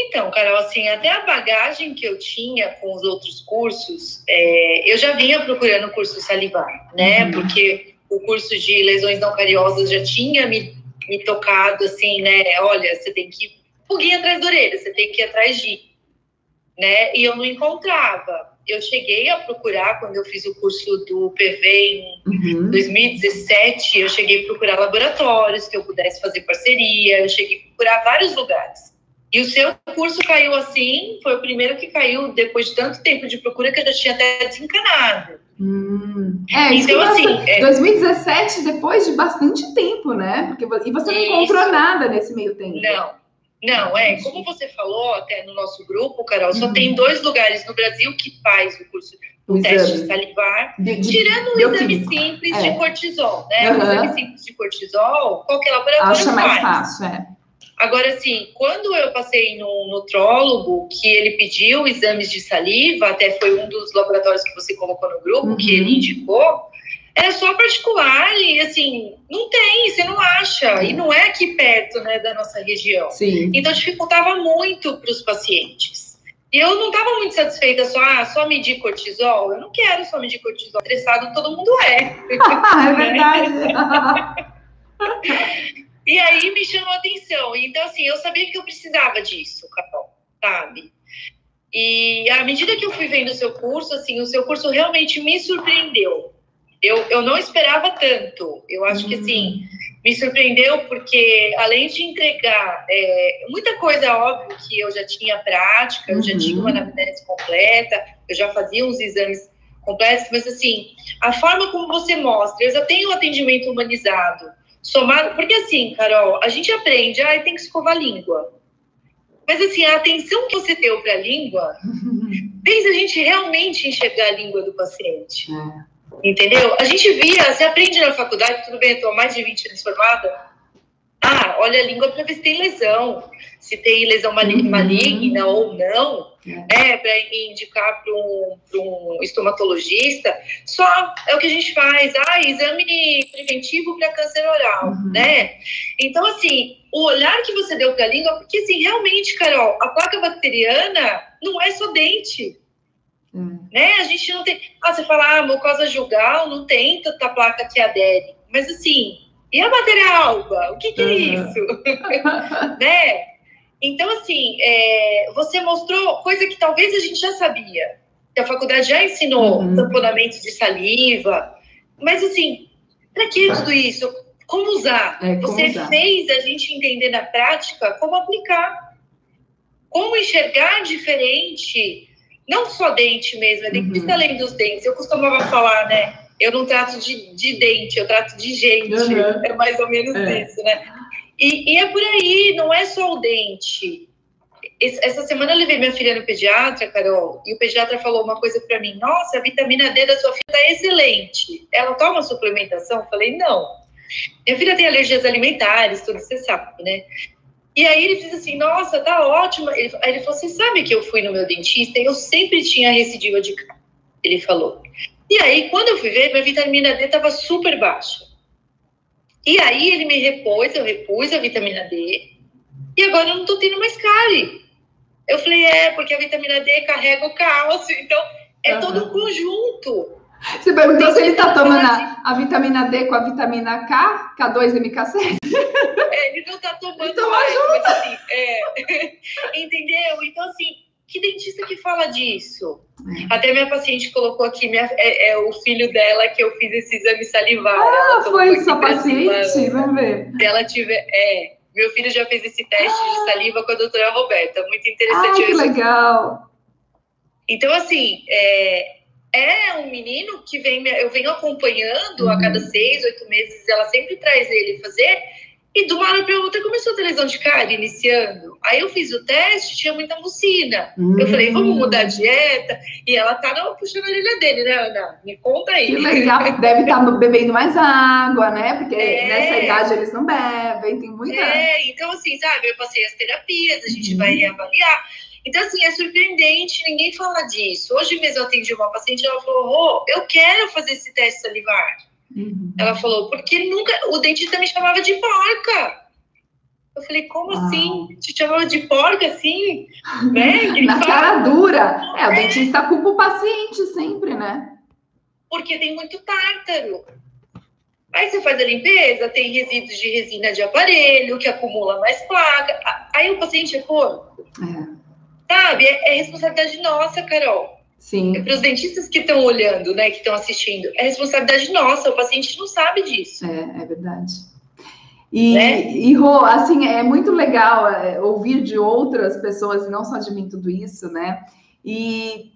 Então, Carol, assim, até a bagagem que eu tinha com os outros cursos, é, eu já vinha procurando o curso salivar, né? Uhum. Porque o curso de lesões não cariosas já tinha me, me tocado, assim, né? Olha, você tem que ir pulguinha atrás da orelha, você tem que ir atrás de, né? E eu não encontrava. Eu cheguei a procurar, quando eu fiz o curso do PV em uhum. 2017, eu cheguei a procurar laboratórios que eu pudesse fazer parceria, eu cheguei a procurar vários lugares. E o seu curso caiu assim, foi o primeiro que caiu depois de tanto tempo de procura que eu já tinha até desencanado. Hum. É, então, assim. É... 2017, depois de bastante tempo, né? Porque, e você não encontrou nada nesse meio tempo. Não. Não, é, como você falou até no nosso grupo, Carol, só uhum. tem dois lugares no Brasil que faz o curso o teste salivar, de, de, tirando o exame simples é. de cortisol, né? Uhum. O exame simples de cortisol, qualquer laboratório Acha mais fácil, é. Agora, assim, quando eu passei no nutrólogo, que ele pediu exames de saliva, até foi um dos laboratórios que você colocou no grupo, uhum. que ele indicou, era só particular e, assim, não tem, você não acha. E não é aqui perto, né, da nossa região. Sim. Então, dificultava muito para os pacientes. E eu não estava muito satisfeita só, ah, só medir cortisol. Eu não quero só medir cortisol. Estressado todo mundo é. é verdade. E aí me chamou a atenção. Então, assim, eu sabia que eu precisava disso, Carol, sabe? E à medida que eu fui vendo o seu curso, assim, o seu curso realmente me surpreendeu. Eu, eu não esperava tanto. Eu acho que, assim, hum. me surpreendeu porque, além de entregar é, muita coisa, óbvio, que eu já tinha prática, eu já tinha uma uhum. anamnese completa, eu já fazia uns exames completos, mas, assim, a forma como você mostra, eu já tenho um atendimento humanizado, somado. Porque assim, Carol, a gente aprende, ah, tem que escovar a língua. Mas assim, a atenção que você deu para a língua fez a gente realmente enxergar a língua do paciente. É. Entendeu? A gente via, você aprende na faculdade, tudo bem, estou mais de 20 anos formada, ah, olha a língua para ver se tem lesão, se tem lesão uhum. maligna ou não, é. né, para indicar para um, um estomatologista. Só é o que a gente faz, ah, exame preventivo para câncer oral, uhum. né? Então, assim, o olhar que você deu para a língua, porque, assim, realmente, Carol, a placa bacteriana não é só dente. Uhum. Né? A gente não tem. Ah, você fala, ah, mucosa jugal não tem tanta placa que adere. Mas, assim, e a matéria alba? O que, que é isso? né? Então, assim, é, você mostrou coisa que talvez a gente já sabia, que a faculdade já ensinou, uhum. tamponamento de saliva, mas, assim, Para que tudo isso? Como usar? É, como Você usar. fez a gente entender na prática como aplicar. Como enxergar diferente. Não só dente mesmo, é dente uhum. além dos dentes. Eu costumava falar, né? Eu não trato de, de dente, eu trato de gente. Uhum. É mais ou menos é. isso, né? E, e é por aí, não é só o dente. Essa semana eu levei minha filha no pediatra, Carol, e o pediatra falou uma coisa para mim: Nossa, a vitamina D da sua filha tá excelente. Ela toma suplementação? Eu falei: Não. Minha filha tem alergias alimentares, tudo você sabe, né? E aí ele disse assim: Nossa, tá ótima. Ele, aí ele falou: Você sabe que eu fui no meu dentista e eu sempre tinha recidiva de cárie? Ele falou. E aí, quando eu fui ver, minha vitamina D estava super baixa. E aí ele me repôs, eu repus a vitamina D, e agora eu não tô tendo mais cárie. Eu falei, é, porque a vitamina D carrega o cálcio, então é uhum. todo um conjunto. Você perguntou se ele está tomando a, a, vitamina D com a vitamina K, K2MK6? É, ele não está tomando então, mais, mas assim, é, entendeu? Então, assim, que dentista que fala disso? É. Até minha paciente colocou aqui, minha, é, é, o filho dela que eu fiz esse exame salivar. Ah, foi sua paciente? Vamos ver. Se ela tiver, é, meu filho já fez esse teste ah. de saliva com a doutora Roberta, muito interessante. Ah, que legal! Então, assim, é, é um menino que vem, eu venho acompanhando uhum. a cada seis, oito meses, ela sempre traz ele fazer, e de uma hora para outra começou a ter lesão de cárie, iniciando. Aí eu fiz o teste, tinha muita mucina. Uhum. Eu falei, vamos mudar a dieta. E ela tá não, puxando a orelha dele, né, Ana? Me conta aí. Que legal. Deve estar tá bebendo mais água, né? Porque é. nessa idade eles não bebem, tem muita. É, então assim, sabe, eu passei as terapias, a gente uhum. vai avaliar. Então, assim, é surpreendente, ninguém fala disso. Hoje mesmo eu atendi uma paciente, ela falou, oh, eu quero fazer esse teste salivar. Uhum. Ela falou, porque nunca. O dentista me chamava de porca. Eu falei, como ah. assim? Te chamava de porca assim? Na cara dura. É, o é. dentista culpa o paciente sempre, né? Porque tem muito tártaro. Aí você faz a limpeza, tem resíduos de resina de aparelho, que acumula mais placa. Aí o paciente é porco. É. Sabe? É, é responsabilidade nossa, Carol. Sim. É para os dentistas que estão olhando, né, que estão assistindo. É responsabilidade nossa, o paciente não sabe disso. É, é verdade. E, né? e Rô, assim, é muito legal é, ouvir de outras pessoas, e não só de mim, tudo isso, né? E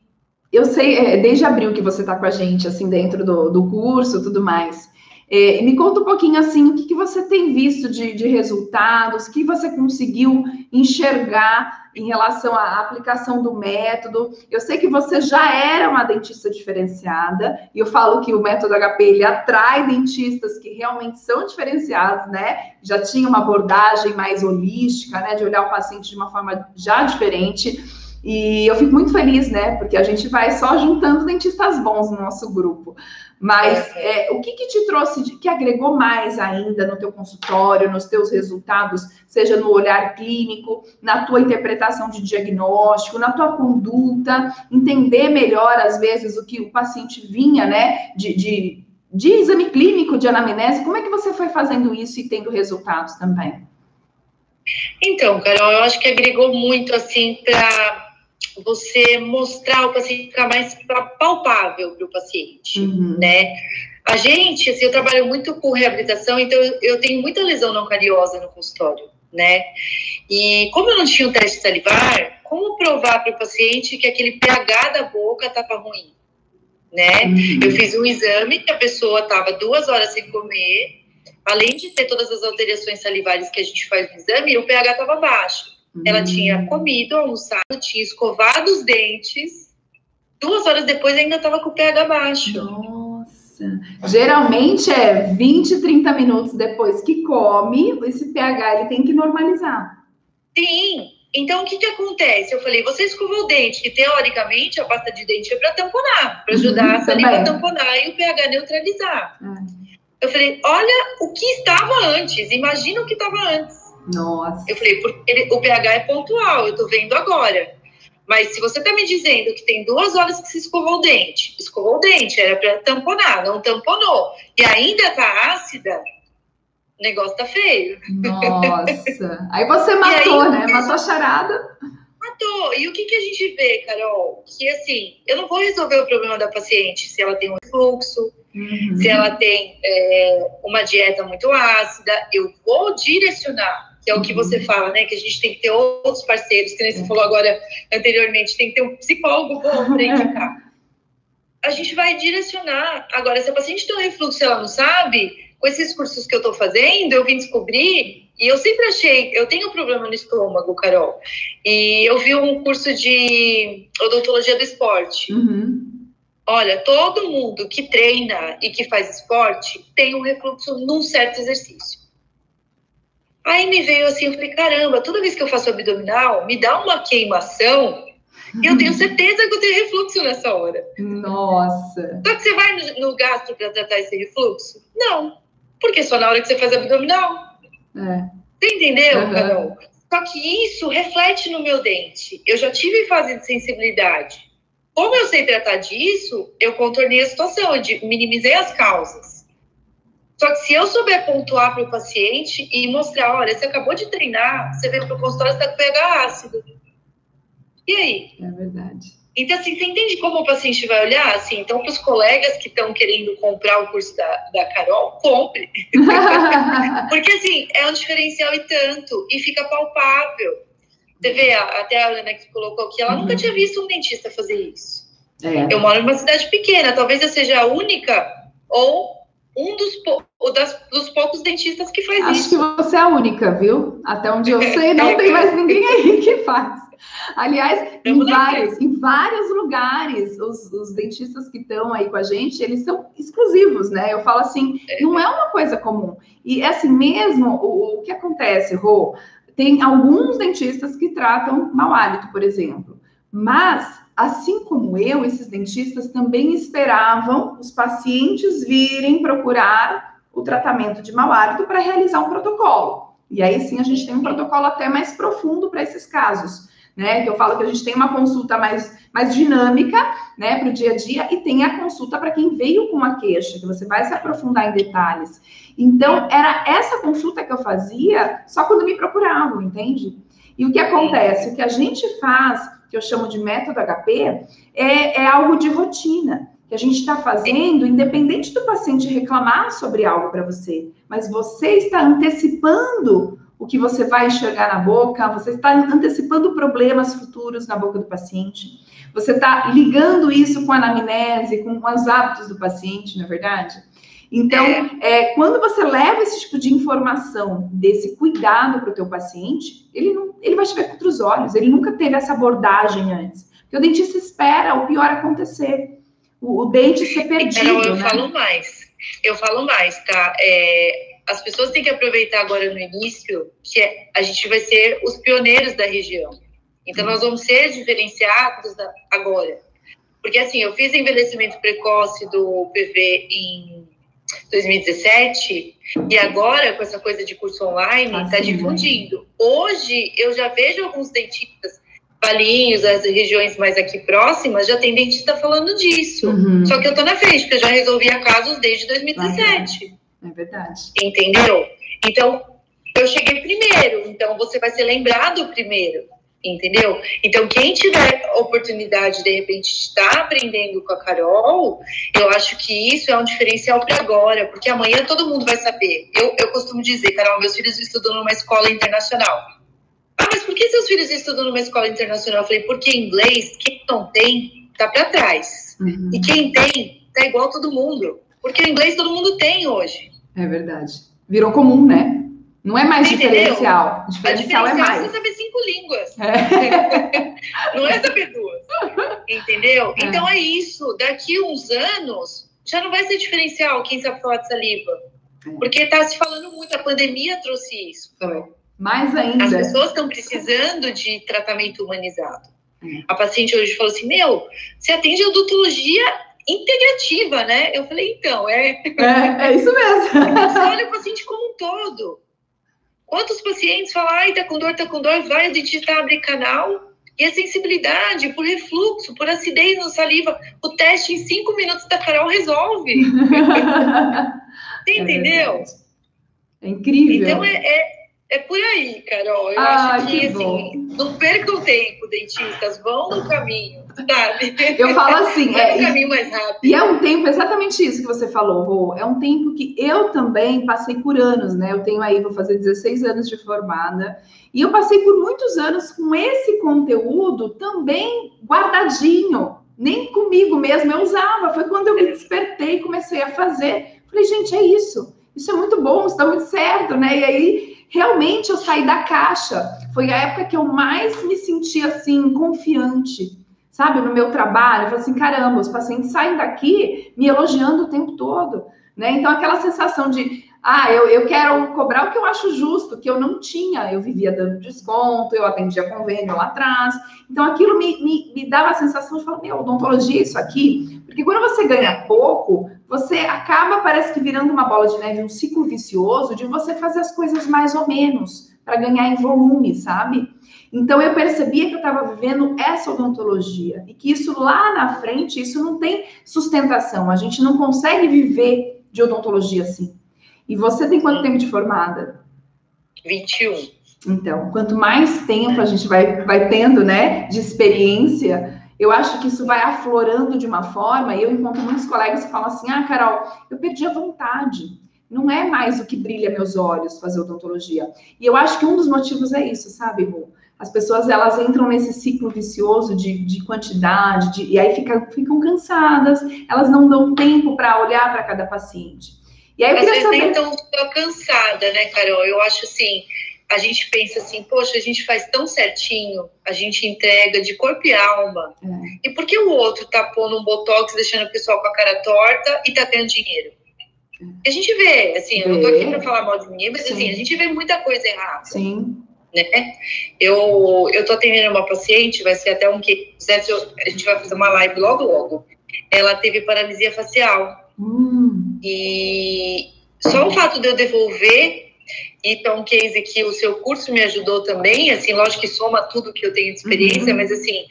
eu sei, é, desde abril que você está com a gente, assim, dentro do, do curso tudo mais. É, me conta um pouquinho, assim, o que, que você tem visto de, de resultados, o que você conseguiu enxergar em relação à aplicação do método. Eu sei que você já era uma dentista diferenciada, e eu falo que o método HP ele atrai dentistas que realmente são diferenciados, né? Já tinha uma abordagem mais holística, né? De olhar o paciente de uma forma já diferente. E eu fico muito feliz, né? Porque a gente vai só juntando dentistas bons no nosso grupo. Mas é, o que, que te trouxe, de, que agregou mais ainda no teu consultório, nos teus resultados, seja no olhar clínico, na tua interpretação de diagnóstico, na tua conduta, entender melhor, às vezes, o que o paciente vinha, né, de, de, de exame clínico, de anamnese, como é que você foi fazendo isso e tendo resultados também? Então, Carol, eu acho que agregou muito, assim, para você mostrar o paciente ficar mais palpável para o paciente, uhum. né? A gente, assim, eu trabalho muito com reabilitação, então eu tenho muita lesão não cariosa no consultório, né? E como eu não tinha um teste salivar, como provar para o paciente que aquele pH da boca estava ruim, né? Uhum. Eu fiz um exame que a pessoa estava duas horas sem comer, além de ter todas as alterações salivares que a gente faz no exame, o pH estava baixo. Ela tinha comido, almoçado, tinha escovado os dentes. Duas horas depois ainda estava com o pH baixo. Nossa. Geralmente é 20, 30 minutos depois que come, esse pH ele tem que normalizar. Sim. Então, o que, que acontece? Eu falei, você escovou o dente, que teoricamente a pasta de dente é para tamponar, para ajudar uhum, a saliva a tamponar e o pH neutralizar. Uhum. Eu falei, olha o que estava antes, imagina o que estava antes. Nossa. Eu falei, porque ele, o pH é pontual, eu tô vendo agora. Mas se você tá me dizendo que tem duas horas que se escovou o dente, escovou o dente, era para tamponar, não tamponou, e ainda tá ácida, o negócio tá feio. Nossa. Aí você matou, aí, né? Matou a charada. Matou. E o que, que a gente vê, Carol? Que assim, eu não vou resolver o problema da paciente se ela tem um refluxo, Uhum. Se ela tem é, uma dieta muito ácida, eu vou direcionar, que é o que você uhum. fala, né? Que a gente tem que ter outros parceiros, que nem você falou agora anteriormente, tem que ter um psicólogo bom para indicar. A gente vai direcionar. Agora, se a paciente tem um refluxo e ela não sabe, com esses cursos que eu estou fazendo, eu vim descobrir, e eu sempre achei, eu tenho um problema no estômago, Carol, e eu vi um curso de odontologia do esporte. Uhum. Olha, todo mundo que treina e que faz esporte tem um refluxo num certo exercício. Aí me veio assim, eu falei, caramba, toda vez que eu faço abdominal, me dá uma queimação e eu tenho certeza que eu tenho refluxo nessa hora. Nossa! Só que você vai no, no gastro para tratar esse refluxo? Não. Porque só na hora que você faz abdominal. É. Você entendeu, uhum. Carol? Só que isso reflete no meu dente. Eu já tive fase de sensibilidade. Como eu sei tratar disso, eu contornei a situação, eu minimizei as causas. Só que se eu souber pontuar para o paciente e mostrar, olha, você acabou de treinar, você veio para o consultório, você está com pH ácido. E aí? É verdade. Então, assim, você entende como o paciente vai olhar? Assim, então, para os colegas que estão querendo comprar o curso da, da Carol, compre. Porque, assim, é um diferencial e tanto, e fica palpável. Você vê, até a Ana que colocou aqui, ela uhum. nunca tinha visto um dentista fazer isso. É. Eu moro em uma cidade pequena, talvez eu seja a única ou um dos, das, dos poucos dentistas que faz Acho isso. Acho que você é a única, viu? Até onde eu sei, não tem mais ninguém aí que faz. Aliás, em vários, em vários lugares, os, os dentistas que estão aí com a gente, eles são exclusivos, né? Eu falo assim, é. não é uma coisa comum. E é assim mesmo, o, o que acontece, Rô, tem alguns dentistas que tratam mau hálito, por exemplo. Mas, assim como eu, esses dentistas também esperavam os pacientes virem procurar o tratamento de mau hálito para realizar um protocolo. E aí sim a gente tem um protocolo até mais profundo para esses casos né? Que eu falo que a gente tem uma consulta mais, mais dinâmica, né, para o dia a dia, e tem a consulta para quem veio com uma queixa, que você vai se aprofundar em detalhes. Então, era essa consulta que eu fazia só quando me procuravam, entende? E o que acontece? O que a gente faz, que eu chamo de método HP, é, é algo de rotina que a gente está fazendo, independente do paciente reclamar sobre algo para você, mas você está antecipando o que você vai enxergar na boca, você está antecipando problemas futuros na boca do paciente, você está ligando isso com a anamnese, com os hábitos do paciente, não é verdade? Então, é, quando você leva esse tipo de informação, desse cuidado para o teu paciente, ele, não, ele vai te ver com outros olhos, ele nunca teve essa abordagem antes. Porque o dentista espera o pior acontecer, o, o dente ser perdido. Não, eu né? falo mais, eu falo mais, tá? É, as pessoas têm que aproveitar agora no início que é, a gente vai ser os pioneiros da região. Então, nós vamos ser diferenciados agora. Porque, assim, eu fiz envelhecimento precoce do PV em 2017 e agora, com essa coisa de curso online, está difundindo. Hoje, eu já vejo alguns dentistas Palinhos, as regiões mais aqui próximas, já tem dentista falando disso. Uhum. Só que eu estou na frente, porque eu já resolvia casos desde 2017. É verdade. Entendeu? Então, eu cheguei primeiro, então você vai ser lembrado primeiro, entendeu? Então, quem tiver oportunidade, de repente, de estar aprendendo com a Carol, eu acho que isso é um diferencial para agora, porque amanhã todo mundo vai saber. Eu, eu costumo dizer, Carol, meus filhos estudam numa escola internacional. Ah, mas por que seus filhos estudam numa escola internacional? Eu falei, porque inglês, quem não tem, tá para trás. Uhum. E quem tem, tá igual todo mundo. Porque o inglês todo mundo tem hoje. É verdade. Virou comum, né? Não é mais Entendeu? diferencial. O diferencial, é mais. é saber cinco línguas. É. não é saber duas. Entendeu? É. Então é isso. Daqui uns anos, já não vai ser diferencial quem sabe falar de saliva. É. Porque está se falando muito, a pandemia trouxe isso. Mais ainda. As pessoas estão precisando de tratamento humanizado. É. A paciente hoje falou assim: Meu, você atende odontologia integrativa, né? Eu falei, então, é. É, é isso mesmo. Você olha o paciente como um todo. Quantos pacientes falam, ai, tá com dor, tá com dor, vai, o dentista abre canal. E a sensibilidade por refluxo, por acidez no saliva, o teste em cinco minutos da Carol resolve. Você é entendeu? É, é incrível. Então é, é, é, por aí, Carol. Eu ah, acho que, que assim, não percam tempo, dentistas, vão no caminho Sabe? Eu falo assim, é, é, um caminho mais rápido. E é um tempo, exatamente isso que você falou, Rô. É um tempo que eu também passei por anos, né? Eu tenho aí, vou fazer 16 anos de formada, e eu passei por muitos anos com esse conteúdo também guardadinho. Nem comigo mesmo eu usava. Foi quando eu me despertei e comecei a fazer. Falei, gente, é isso. Isso é muito bom, está muito certo, né? E aí, realmente, eu saí da caixa. Foi a época que eu mais me senti assim, confiante sabe, no meu trabalho, eu falo assim, caramba, os pacientes saem daqui me elogiando o tempo todo, né? Então, aquela sensação de, ah, eu, eu quero cobrar o que eu acho justo, que eu não tinha, eu vivia dando desconto, eu atendia convênio lá atrás, então aquilo me, me, me dava a sensação de falar, meu, odontologia é isso aqui, porque quando você ganha pouco, você acaba, parece que virando uma bola de neve, um ciclo vicioso de você fazer as coisas mais ou menos, para ganhar em volume, sabe? Então eu percebia que eu estava vivendo essa odontologia e que isso lá na frente, isso não tem sustentação. A gente não consegue viver de odontologia assim. E você tem quanto tempo de formada? 21. Então, quanto mais tempo a gente vai, vai tendo, né, de experiência, eu acho que isso vai aflorando de uma forma. E eu encontro muitos colegas que falam assim: ah, Carol, eu perdi a vontade. Não é mais o que brilha meus olhos fazer odontologia. E eu acho que um dos motivos é isso, sabe, Ru? As pessoas elas entram nesse ciclo vicioso de, de quantidade, de, e aí fica, ficam cansadas, elas não dão tempo para olhar para cada paciente. E aí eu Às vezes saber... nem tão cansada, né, Carol? Eu acho assim, a gente pensa assim, poxa, a gente faz tão certinho, a gente entrega de corpo e alma. É. E por que o outro tá pondo um botox, deixando o pessoal com a cara torta e tá tendo dinheiro? É. A gente vê, assim, eu não tô aqui para falar mal de ninguém, mas Sim. assim, a gente vê muita coisa errada. Sim né? Eu, eu tô atendendo uma paciente, vai ser até um que a gente vai fazer uma live logo, logo. Ela teve paralisia facial. Hum. E só o fato de eu devolver, então, um case que o seu curso me ajudou também, assim, lógico que soma tudo que eu tenho de experiência, uhum. mas assim,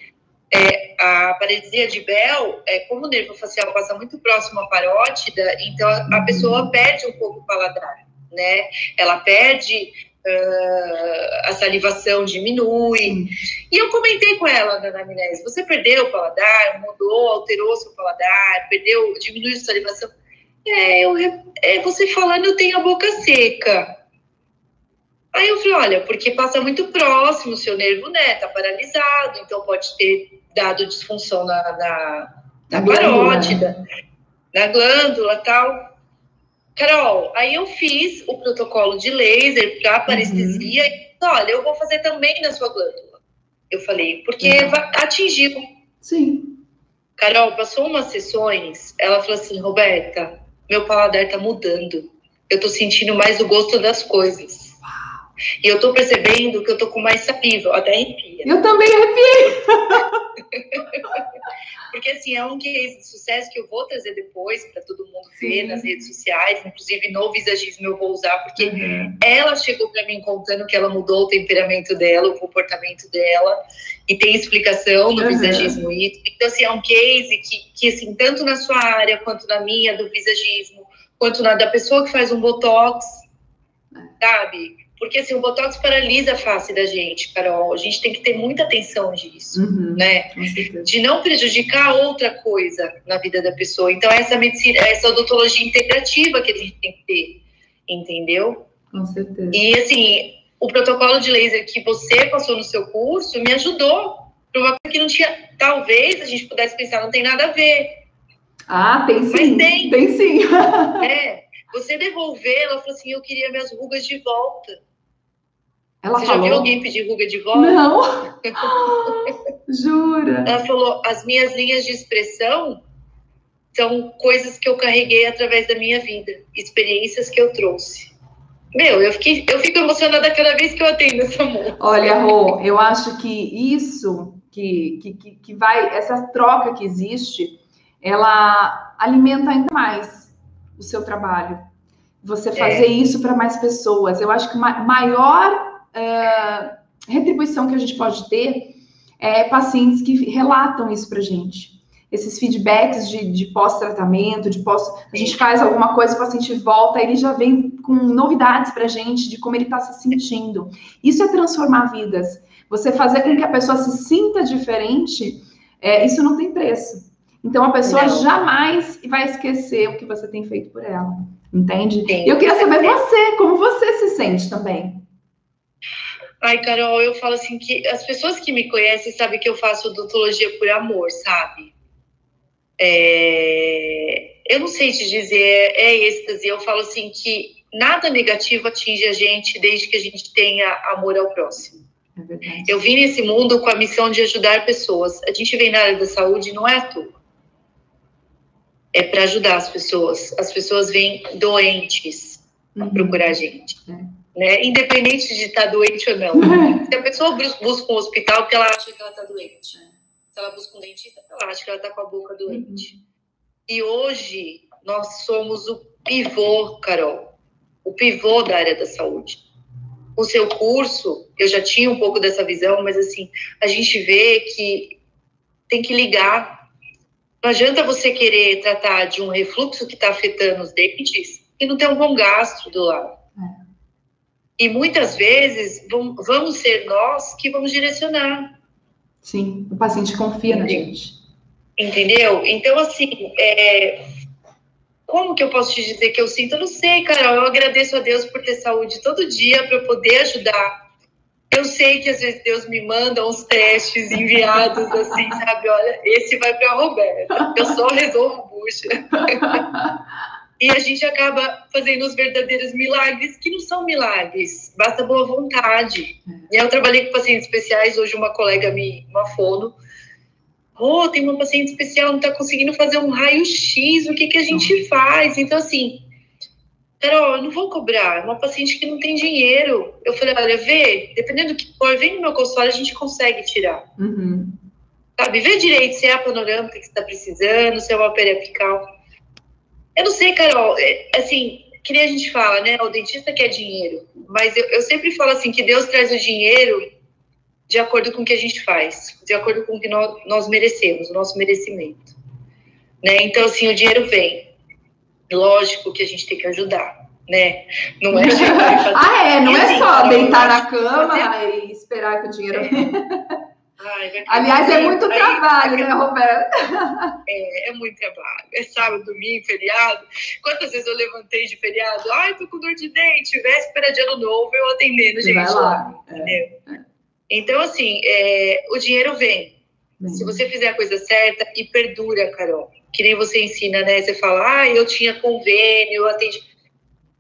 é, a paralisia de Bell, é, como o nervo facial passa muito próximo à parótida, então a, a pessoa perde um pouco o paladar, né? Ela perde Uh, a salivação diminui. E eu comentei com ela na anamnese, você perdeu o paladar, mudou, alterou seu paladar, perdeu, diminuiu a salivação. É, eu, é, você falando, eu tenho a boca seca. Aí eu falei, olha, porque passa muito próximo o seu nervo, né? Tá paralisado, então pode ter dado disfunção na, na, na parótida, na glândula tal. Carol, aí eu fiz o protocolo de laser para parestesia uhum. e olha, eu vou fazer também na sua glândula. Eu falei, porque uhum. atingiu. Sim. Carol, passou umas sessões, ela falou assim, Roberta, meu paladar tá mudando. Eu tô sentindo mais o gosto das coisas. E eu tô percebendo que eu tô com mais saliva, até arrepia. Eu também arrepiei. Porque, assim, é um case de sucesso que eu vou trazer depois para todo mundo ver Sim. nas redes sociais, inclusive no visagismo eu vou usar, porque uhum. ela chegou para mim contando que ela mudou o temperamento dela, o comportamento dela, e tem explicação no uhum. visagismo. Então, assim, é um case que, que, assim, tanto na sua área quanto na minha, do visagismo, quanto na da pessoa que faz um botox, sabe? Porque assim, o Botox paralisa a face da gente, Carol. A gente tem que ter muita atenção disso, uhum, né? De não prejudicar outra coisa na vida da pessoa. Então, essa medicina, essa odontologia integrativa que a gente tem que ter, entendeu? Com certeza. E assim, o protocolo de laser que você passou no seu curso me ajudou para uma coisa que não tinha, talvez a gente pudesse pensar, não tem nada a ver. Ah, tem sim. Mas tem. Tem sim. é. Você devolver, ela falou assim, eu queria minhas rugas de volta. Ela Você falou... já viu alguém pedir ruga de volta? Não. Jura? Ela falou: as minhas linhas de expressão são coisas que eu carreguei através da minha vida, experiências que eu trouxe. Meu, eu, fiquei, eu fico emocionada cada vez que eu atendo essa moça. Olha, Rô, eu acho que isso que, que, que vai, essa troca que existe, ela alimenta ainda mais o seu trabalho. Você fazer é. isso para mais pessoas. Eu acho que maior uh, retribuição que a gente pode ter é pacientes que relatam isso para gente. Esses feedbacks de, de pós-tratamento, de pós. A gente faz alguma coisa, o paciente volta, ele já vem com novidades para gente de como ele está se sentindo. Isso é transformar vidas. Você fazer com que a pessoa se sinta diferente é, isso não tem preço. Então a pessoa não. jamais vai esquecer o que você tem feito por ela, entende? Sim, eu queria saber você, como você se sente também. Ai, Carol, eu falo assim que as pessoas que me conhecem sabem que eu faço odontologia por amor, sabe? É... Eu não sei te dizer, é êxtase. Eu falo assim que nada negativo atinge a gente desde que a gente tenha amor ao próximo. É eu vim nesse mundo com a missão de ajudar pessoas. A gente vem na área da saúde não é à toa. É para ajudar as pessoas. As pessoas vêm doentes uhum. procurar a gente. É. Né? Independente de estar tá doente ou não. Se a pessoa busca um hospital porque ela acha que ela está doente. Se ela busca um dentista, ela acha que ela está com a boca doente. Uhum. E hoje nós somos o pivô, Carol, o pivô da área da saúde. O seu curso, eu já tinha um pouco dessa visão, mas assim, a gente vê que tem que ligar. Não adianta você querer tratar de um refluxo que está afetando os dentes e não ter um bom gastro do lado. E muitas vezes vamos ser nós que vamos direcionar. Sim, o paciente confia na gente. Entendeu? Então, assim, é, como que eu posso te dizer que eu sinto? Eu não sei, Carol. Eu agradeço a Deus por ter saúde todo dia para poder ajudar. Eu sei que às vezes Deus me manda uns testes enviados assim, sabe? Olha, esse vai para a Roberta. Eu só resolvo bucha. e a gente acaba fazendo os verdadeiros milagres que não são milagres, basta boa vontade. E eu trabalhei com pacientes especiais, hoje uma colega me, uma fono, oh, tem uma paciente especial, não está conseguindo fazer um raio-x, o que, que a gente faz? Então, assim, Carol, eu não vou cobrar, é uma paciente que não tem dinheiro. Eu falei, olha, vê, dependendo do que for, vem no meu consultório, a gente consegue tirar. Uhum. Sabe, vê direito se é a panorâmica que você está precisando, se é uma periapical. Eu não sei, Carol, é, assim, que nem a gente fala, né, o dentista quer dinheiro, mas eu, eu sempre falo assim, que Deus traz o dinheiro de acordo com o que a gente faz, de acordo com o que nós, nós merecemos, o nosso merecimento. Né? Então, assim, o dinheiro vem. Lógico que a gente tem que ajudar, né? Não é fazer... ah, é, não é só deitar na cama fazer... e esperar que o dinheiro venha. Ai, Aliás, é muito aí, trabalho, aí, né, Roberto? É, é muito trabalho. É sábado, domingo, feriado. Quantas vezes eu levantei de feriado? Ai, tô com dor de dente, véspera de ano novo, eu atendendo, gente. Vai lá. É. Então, assim, é, o dinheiro vem. Se você fizer a coisa certa e perdura, Carol. Que nem você ensina, né? Você fala, ah, eu tinha convênio, eu atendi.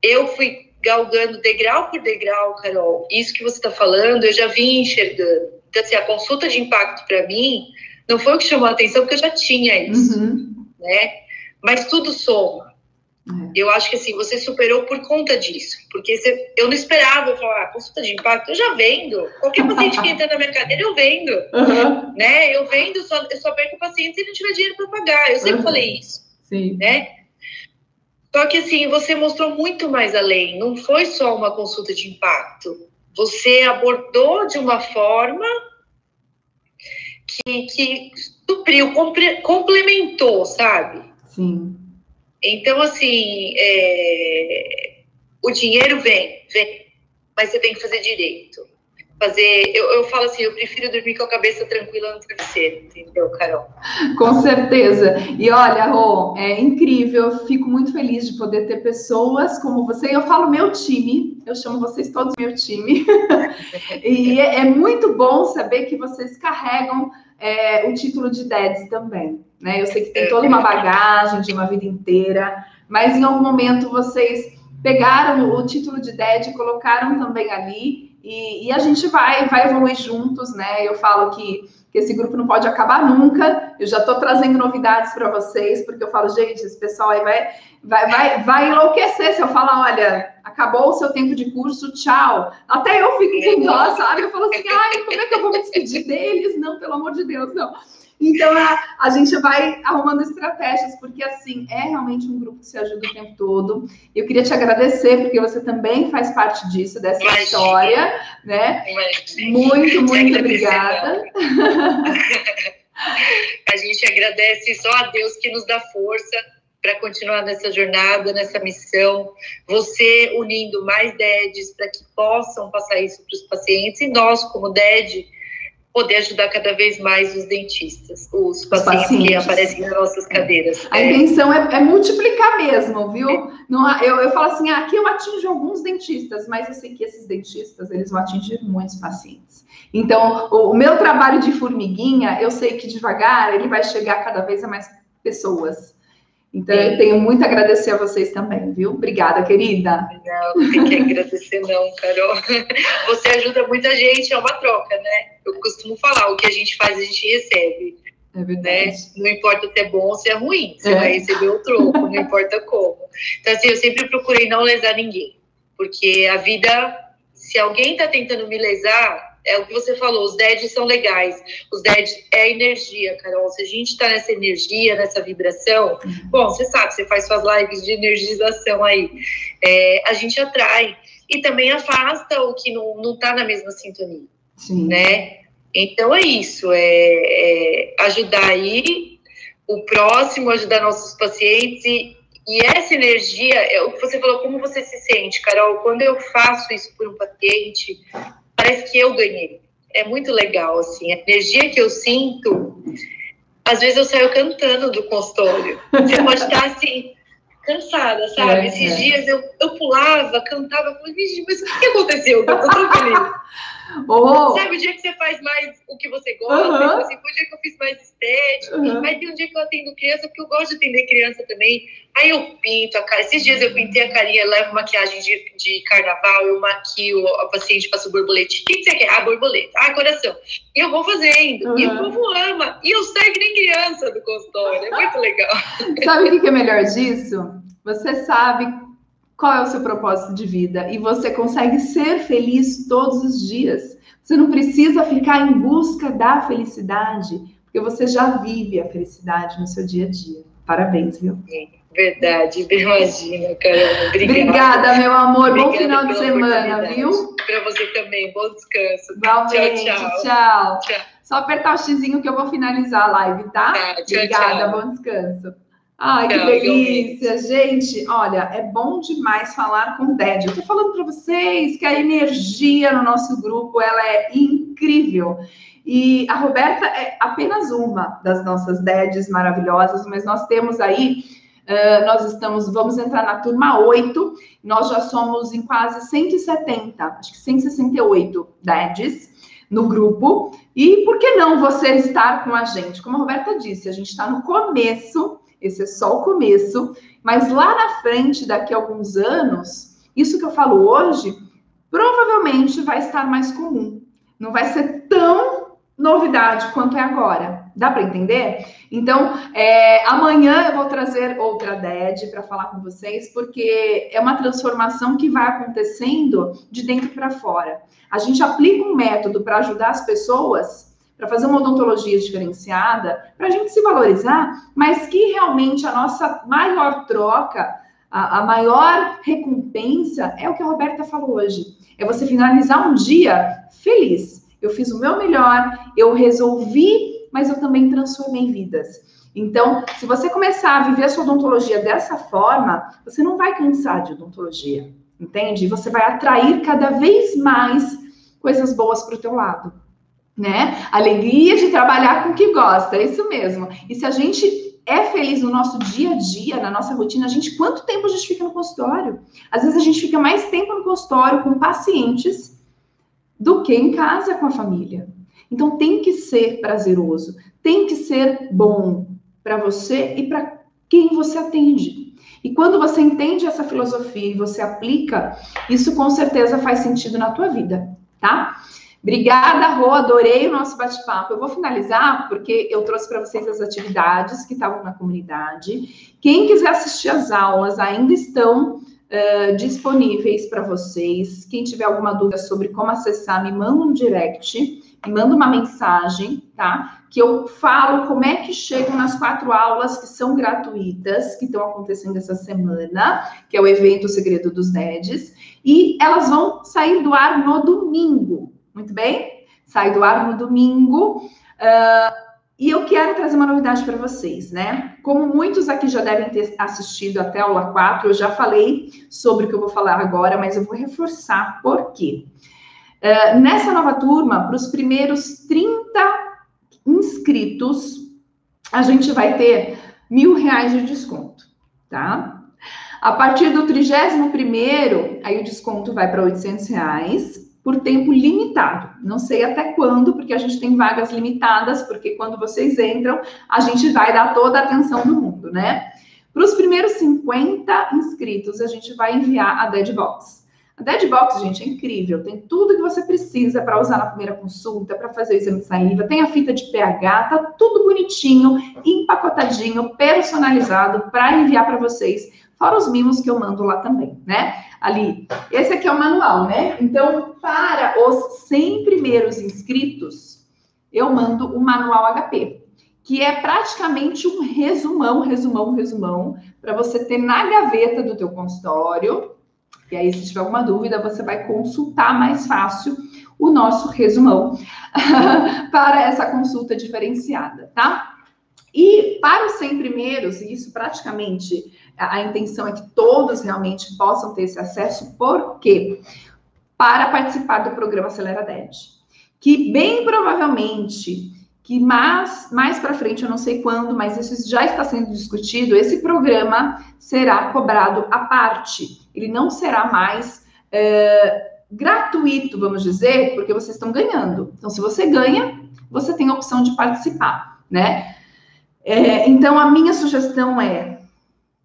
Eu fui galgando degrau por degrau, Carol. Isso que você está falando, eu já vim enxergando. Então, assim, a consulta de impacto para mim não foi o que chamou a atenção, porque eu já tinha isso, uhum. né? Mas tudo soma. É. Eu acho que assim, você superou por conta disso. Porque você, eu não esperava falar, ah, consulta de impacto, eu já vendo. Qualquer paciente que entra na minha cadeira, eu vendo. Uhum. Né? Eu vendo, só, eu só perco o paciente se ele não tiver dinheiro para pagar. Eu sempre uhum. falei isso. Sim. Né? Só que assim, você mostrou muito mais além. Não foi só uma consulta de impacto. Você abordou de uma forma que, que supriu, complementou, sabe? Sim. Então, assim, é, o dinheiro vem, vem, mas você tem que fazer direito. Fazer, eu, eu falo assim, eu prefiro dormir com a cabeça tranquila no travesseiro, entendeu, Carol? Com certeza. E olha, Rô, é incrível, eu fico muito feliz de poder ter pessoas como você. Eu falo meu time, eu chamo vocês todos meu time. e é, é muito bom saber que vocês carregam é, o título de DEDS também. Né? Eu sei que tem toda uma bagagem de uma vida inteira, mas em algum momento vocês pegaram o título de DED e colocaram também ali, e, e, a gente vai, vai evoluir juntos, né? Eu falo que, que esse grupo não pode acabar nunca. Eu já estou trazendo novidades para vocês, porque eu falo, gente, esse pessoal aí vai, vai, vai, vai enlouquecer se eu falar, olha, acabou o seu tempo de curso, tchau. Até eu fico com dó, sabe? Eu falo assim, ai, como é que eu vou me despedir deles? Não, pelo amor de Deus, não. Então, a, a gente vai arrumando estratégias, porque, assim, é realmente um grupo que se ajuda o tempo todo. Eu queria te agradecer, porque você também faz parte disso, dessa Imagina. história, né? Imagina. Muito, muito obrigada. a gente agradece só a Deus que nos dá força para continuar nessa jornada, nessa missão, você unindo mais DEDs para que possam passar isso para os pacientes, e nós, como DED, poder ajudar cada vez mais os dentistas, os pacientes, pacientes. que aparecem nas nossas cadeiras. A é. intenção é, é, multiplicar mesmo, viu? É. Não, eu, eu falo assim, ah, aqui eu atinjo alguns dentistas, mas eu sei que esses dentistas, eles vão atingir muitos pacientes. Então, o, o meu trabalho de formiguinha, eu sei que devagar ele vai chegar cada vez a mais pessoas. Então, eu tenho muito a agradecer a vocês também, viu? Obrigada, querida. Não, não tem que agradecer, não, Carol. Você ajuda muita gente, é uma troca, né? Eu costumo falar, o que a gente faz, a gente recebe. É verdade. Né? Não importa se é bom ou se é ruim, você é. vai receber o troco, não importa como. Então, assim, eu sempre procurei não lesar ninguém. Porque a vida, se alguém está tentando me lesar, é o que você falou, os DEDs são legais. Os DEDs é energia, Carol. Se a gente está nessa energia, nessa vibração, uhum. bom, você sabe, você faz suas lives de energização aí. É, a gente atrai. E também afasta o que não está na mesma sintonia. Sim. Né? Então é isso, é, é, ajudar aí o próximo, ajudar nossos pacientes e, e essa energia, é o que você falou, como você se sente, Carol? Quando eu faço isso por um paciente, parece que eu ganhei. É muito legal, assim, a energia que eu sinto. Às vezes eu saio cantando do consultório. Você pode estar assim, cansada, sabe? É, Esses é. dias eu, eu pulava, cantava, falei, mas o que aconteceu? Eu tô tão feliz. Sabe, o dia que você faz mais o que você gosta, uhum. assim, foi o dia que eu fiz mais estético. Uhum. Aí tem um dia que eu atendo criança, porque eu gosto de atender criança também. Aí eu pinto a cara. Esses dias eu pintei a carinha, levo maquiagem de, de carnaval, eu maquio a paciente, passo borbolete. O que, que você quer? Ah, borboleta. Ah, coração. E eu vou fazendo. Uhum. E o povo ama. E eu saio que nem criança do consultório. É muito legal. Sabe o que é melhor disso? Você sabe qual é o seu propósito de vida e você consegue ser feliz todos os dias. Você não precisa ficar em busca da felicidade, porque você já vive a felicidade no seu dia a dia. Parabéns, viu? Verdade, imagina, Carol. Obrigada. Obrigada, meu amor. Obrigada Bom final de semana, viu? Para você também. Bom descanso. Igualmente. Tchau, tchau. tchau. tchau. Só apertar o xizinho que eu vou finalizar a live, tá? tá tchau, Obrigada, bom descanso. Ai, que delícia, gente. Olha, é bom demais falar com o Ded. Eu tô falando para vocês que a energia no nosso grupo ela é incrível. E a Roberta é apenas uma das nossas DEDs maravilhosas, mas nós temos aí, uh, nós estamos, vamos entrar na turma 8, nós já somos em quase 170, acho que 168 DEDs no grupo. E por que não você estar com a gente? Como a Roberta disse, a gente está no começo esse é só o começo, mas lá na frente, daqui a alguns anos, isso que eu falo hoje, provavelmente vai estar mais comum. Não vai ser tão novidade quanto é agora. Dá para entender? Então, é, amanhã eu vou trazer outra DED para falar com vocês, porque é uma transformação que vai acontecendo de dentro para fora. A gente aplica um método para ajudar as pessoas para fazer uma odontologia diferenciada, para a gente se valorizar, mas que realmente a nossa maior troca, a, a, maior recompensa é o que a Roberta falou hoje. É você finalizar um dia feliz. Eu fiz o meu melhor, eu resolvi, mas eu também transformei vidas. Então, se você começar a viver a sua odontologia dessa forma, você não vai cansar de odontologia, entende? Você vai atrair cada vez mais coisas boas para o teu lado né? Alegria de trabalhar com o que gosta, é isso mesmo. E se a gente é feliz no nosso dia a dia, na nossa rotina, a gente quanto tempo a gente fica no consultório? Às vezes a gente fica mais tempo no consultório com pacientes do que em casa com a família. Então tem que ser prazeroso, tem que ser bom para você e para quem você atende. E quando você entende essa filosofia e você aplica, isso com certeza faz sentido na tua vida, tá? Obrigada, Rô, adorei o nosso bate-papo. Eu vou finalizar porque eu trouxe para vocês as atividades que estavam na comunidade. Quem quiser assistir as aulas ainda estão uh, disponíveis para vocês. Quem tiver alguma dúvida sobre como acessar, me manda um direct, me manda uma mensagem, tá? Que eu falo como é que chegam nas quatro aulas que são gratuitas, que estão acontecendo essa semana, que é o evento Segredo dos Nedes, e elas vão sair do ar no domingo. Muito bem? Sai do ar no domingo. Uh, e eu quero trazer uma novidade para vocês, né? Como muitos aqui já devem ter assistido até a aula 4, eu já falei sobre o que eu vou falar agora, mas eu vou reforçar por quê. Uh, nessa nova turma, para os primeiros 30 inscritos, a gente vai ter mil reais de desconto, tá? A partir do trigésimo primeiro, aí o desconto vai para 800 reais por tempo limitado. Não sei até quando, porque a gente tem vagas limitadas, porque quando vocês entram, a gente vai dar toda a atenção do mundo, né? Para os primeiros 50 inscritos, a gente vai enviar a Dead Box. A Dead Box, gente, é incrível. Tem tudo que você precisa para usar na primeira consulta, para fazer o exame de saliva. Tem a fita de pH, tá tudo bonitinho, empacotadinho, personalizado para enviar para vocês. Fora os mimos que eu mando lá também, né? Ali, esse aqui é o manual, né? Então, para os 100 primeiros inscritos, eu mando o manual HP, que é praticamente um resumão, resumão, resumão, para você ter na gaveta do teu consultório. E aí, se tiver alguma dúvida, você vai consultar mais fácil o nosso resumão para essa consulta diferenciada, tá? E para os 100 primeiros, e isso praticamente a, intenção é que todos realmente possam ter esse acesso, por quê? Para participar do programa Acelera DED, que bem provavelmente que mais, mais para frente, eu não sei quando, mas isso já está sendo discutido, esse programa será cobrado à parte. Ele não será mais é, gratuito, vamos dizer, porque vocês estão ganhando. Então, se você ganha, você tem a opção de participar, né? É, então, a minha sugestão é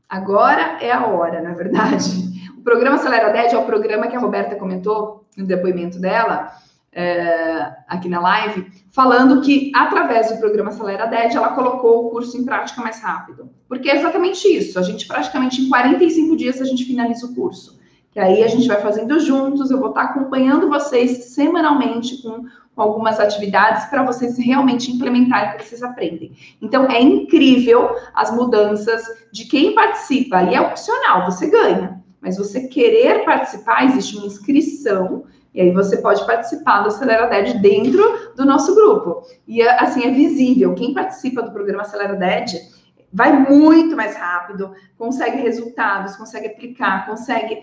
Agora é a hora, na verdade. O programa Acelera 10 é o programa que a Roberta comentou no depoimento dela, é, aqui na live, falando que através do programa Acelera 10 ela colocou o curso em prática mais rápido. Porque é exatamente isso. A gente praticamente em 45 dias a gente finaliza o curso. Que aí a gente vai fazendo juntos, eu vou estar acompanhando vocês semanalmente com algumas atividades para vocês realmente implementarem o que vocês aprendem. Então, é incrível as mudanças de quem participa. E é opcional, você ganha. Mas você querer participar, existe uma inscrição, e aí você pode participar do Acelera DED dentro do nosso grupo. E assim, é visível. Quem participa do programa Acelera DED vai muito mais rápido, consegue resultados, consegue aplicar, consegue.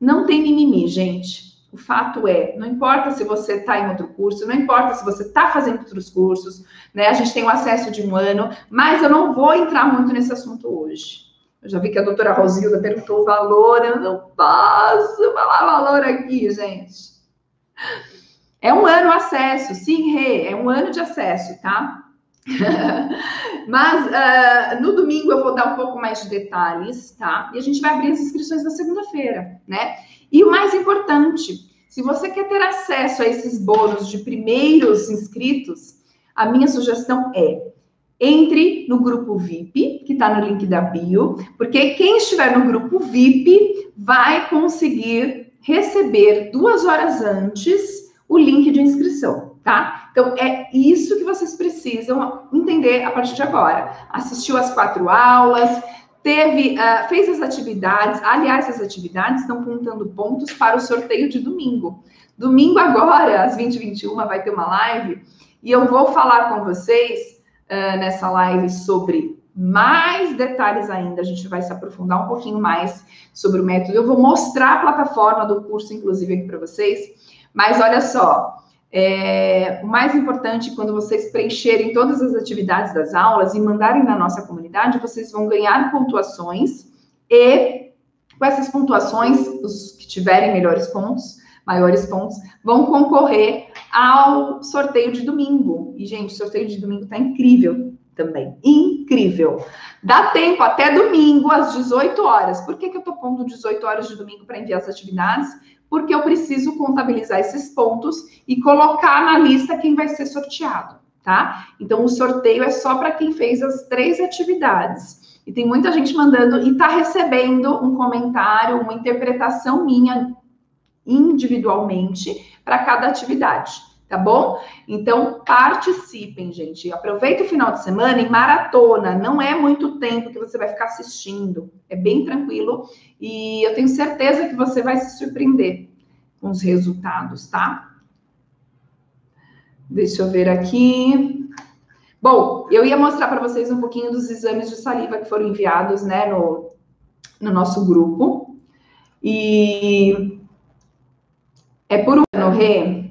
Não tem mimimi, gente o fato é, não importa se você está em outro curso, não importa se você está fazendo outros cursos, né? A gente tem o acesso de um ano, mas eu não vou entrar muito nesse assunto hoje. Eu já vi que a doutora Rosilda perguntou o valor, eu não posso falar valor aqui, gente. É um ano acesso, sim, Rê, é um ano de acesso, tá? Mas uh, no domingo eu vou dar um pouco mais de detalhes, tá? E a gente vai abrir as inscrições na segunda-feira, né? E o mais importante, se você quer ter acesso a esses bônus de primeiros inscritos, a minha sugestão é entre no grupo VIP, que está no link da bio, porque quem estiver no grupo VIP vai conseguir receber duas horas antes o link de inscrição, tá? Então é isso que vocês precisam entender a partir de agora. Assistiu as quatro aulas, teve, uh, fez as atividades. Aliás, as atividades estão contando pontos para o sorteio de domingo. Domingo agora, às 20h21, vai ter uma live e eu vou falar com vocês uh, nessa live sobre mais detalhes ainda. A gente vai se aprofundar um pouquinho mais sobre o método. Eu vou mostrar a plataforma do curso, inclusive, aqui para vocês. Mas olha só, é, o mais importante, quando vocês preencherem todas as atividades das aulas e mandarem na nossa comunidade, vocês vão ganhar pontuações e com essas pontuações, os que tiverem melhores pontos, maiores pontos, vão concorrer ao sorteio de domingo. E, gente, o sorteio de domingo tá incrível também. Incrível. Dá tempo até domingo, às 18 horas. Por que, que eu tô pondo 18 horas de domingo para enviar as atividades? Porque eu preciso contabilizar esses pontos e colocar na lista quem vai ser sorteado, tá? Então, o sorteio é só para quem fez as três atividades. E tem muita gente mandando e está recebendo um comentário, uma interpretação minha individualmente para cada atividade tá bom? Então, participem, gente. Aproveita o final de semana e maratona. Não é muito tempo que você vai ficar assistindo. É bem tranquilo e eu tenho certeza que você vai se surpreender com os resultados, tá? Deixa eu ver aqui. Bom, eu ia mostrar para vocês um pouquinho dos exames de saliva que foram enviados, né, no, no nosso grupo. E é por um ano, Rê,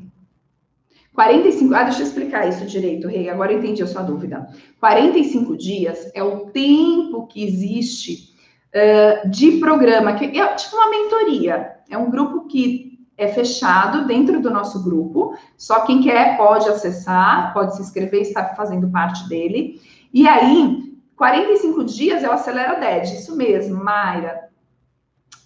45, ah, deixa eu explicar isso direito, Rei, agora eu entendi a sua dúvida. 45 dias é o tempo que existe uh, de programa, que é tipo uma mentoria. É um grupo que é fechado dentro do nosso grupo, só quem quer pode acessar, pode se inscrever estar fazendo parte dele. E aí, 45 dias é o Acelera DED, isso mesmo, Mayra.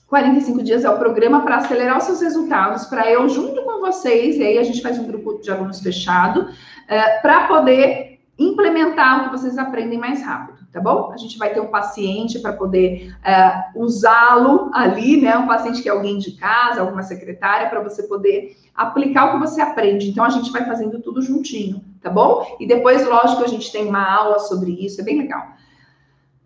45 dias é o programa para acelerar os seus resultados, para eu, junto com vocês, e aí a gente faz um grupo de alunos fechado, é, para poder implementar o que vocês aprendem mais rápido, tá bom? A gente vai ter um paciente para poder é, usá-lo ali, né? Um paciente que é alguém de casa, alguma secretária, para você poder aplicar o que você aprende. Então a gente vai fazendo tudo juntinho, tá bom? E depois, lógico, a gente tem uma aula sobre isso, é bem legal.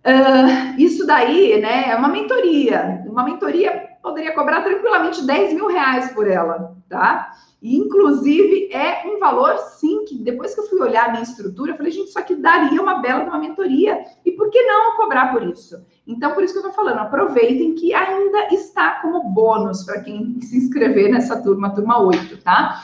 Uh, isso daí, né, é uma mentoria. Uma mentoria poderia cobrar tranquilamente 10 mil reais por ela, tá? E, inclusive, é um valor, sim, que depois que eu fui olhar a minha estrutura, eu falei, gente, isso aqui daria uma bela uma mentoria. E por que não cobrar por isso? Então, por isso que eu tô falando, aproveitem que ainda está como bônus para quem se inscrever nessa turma, turma 8, tá?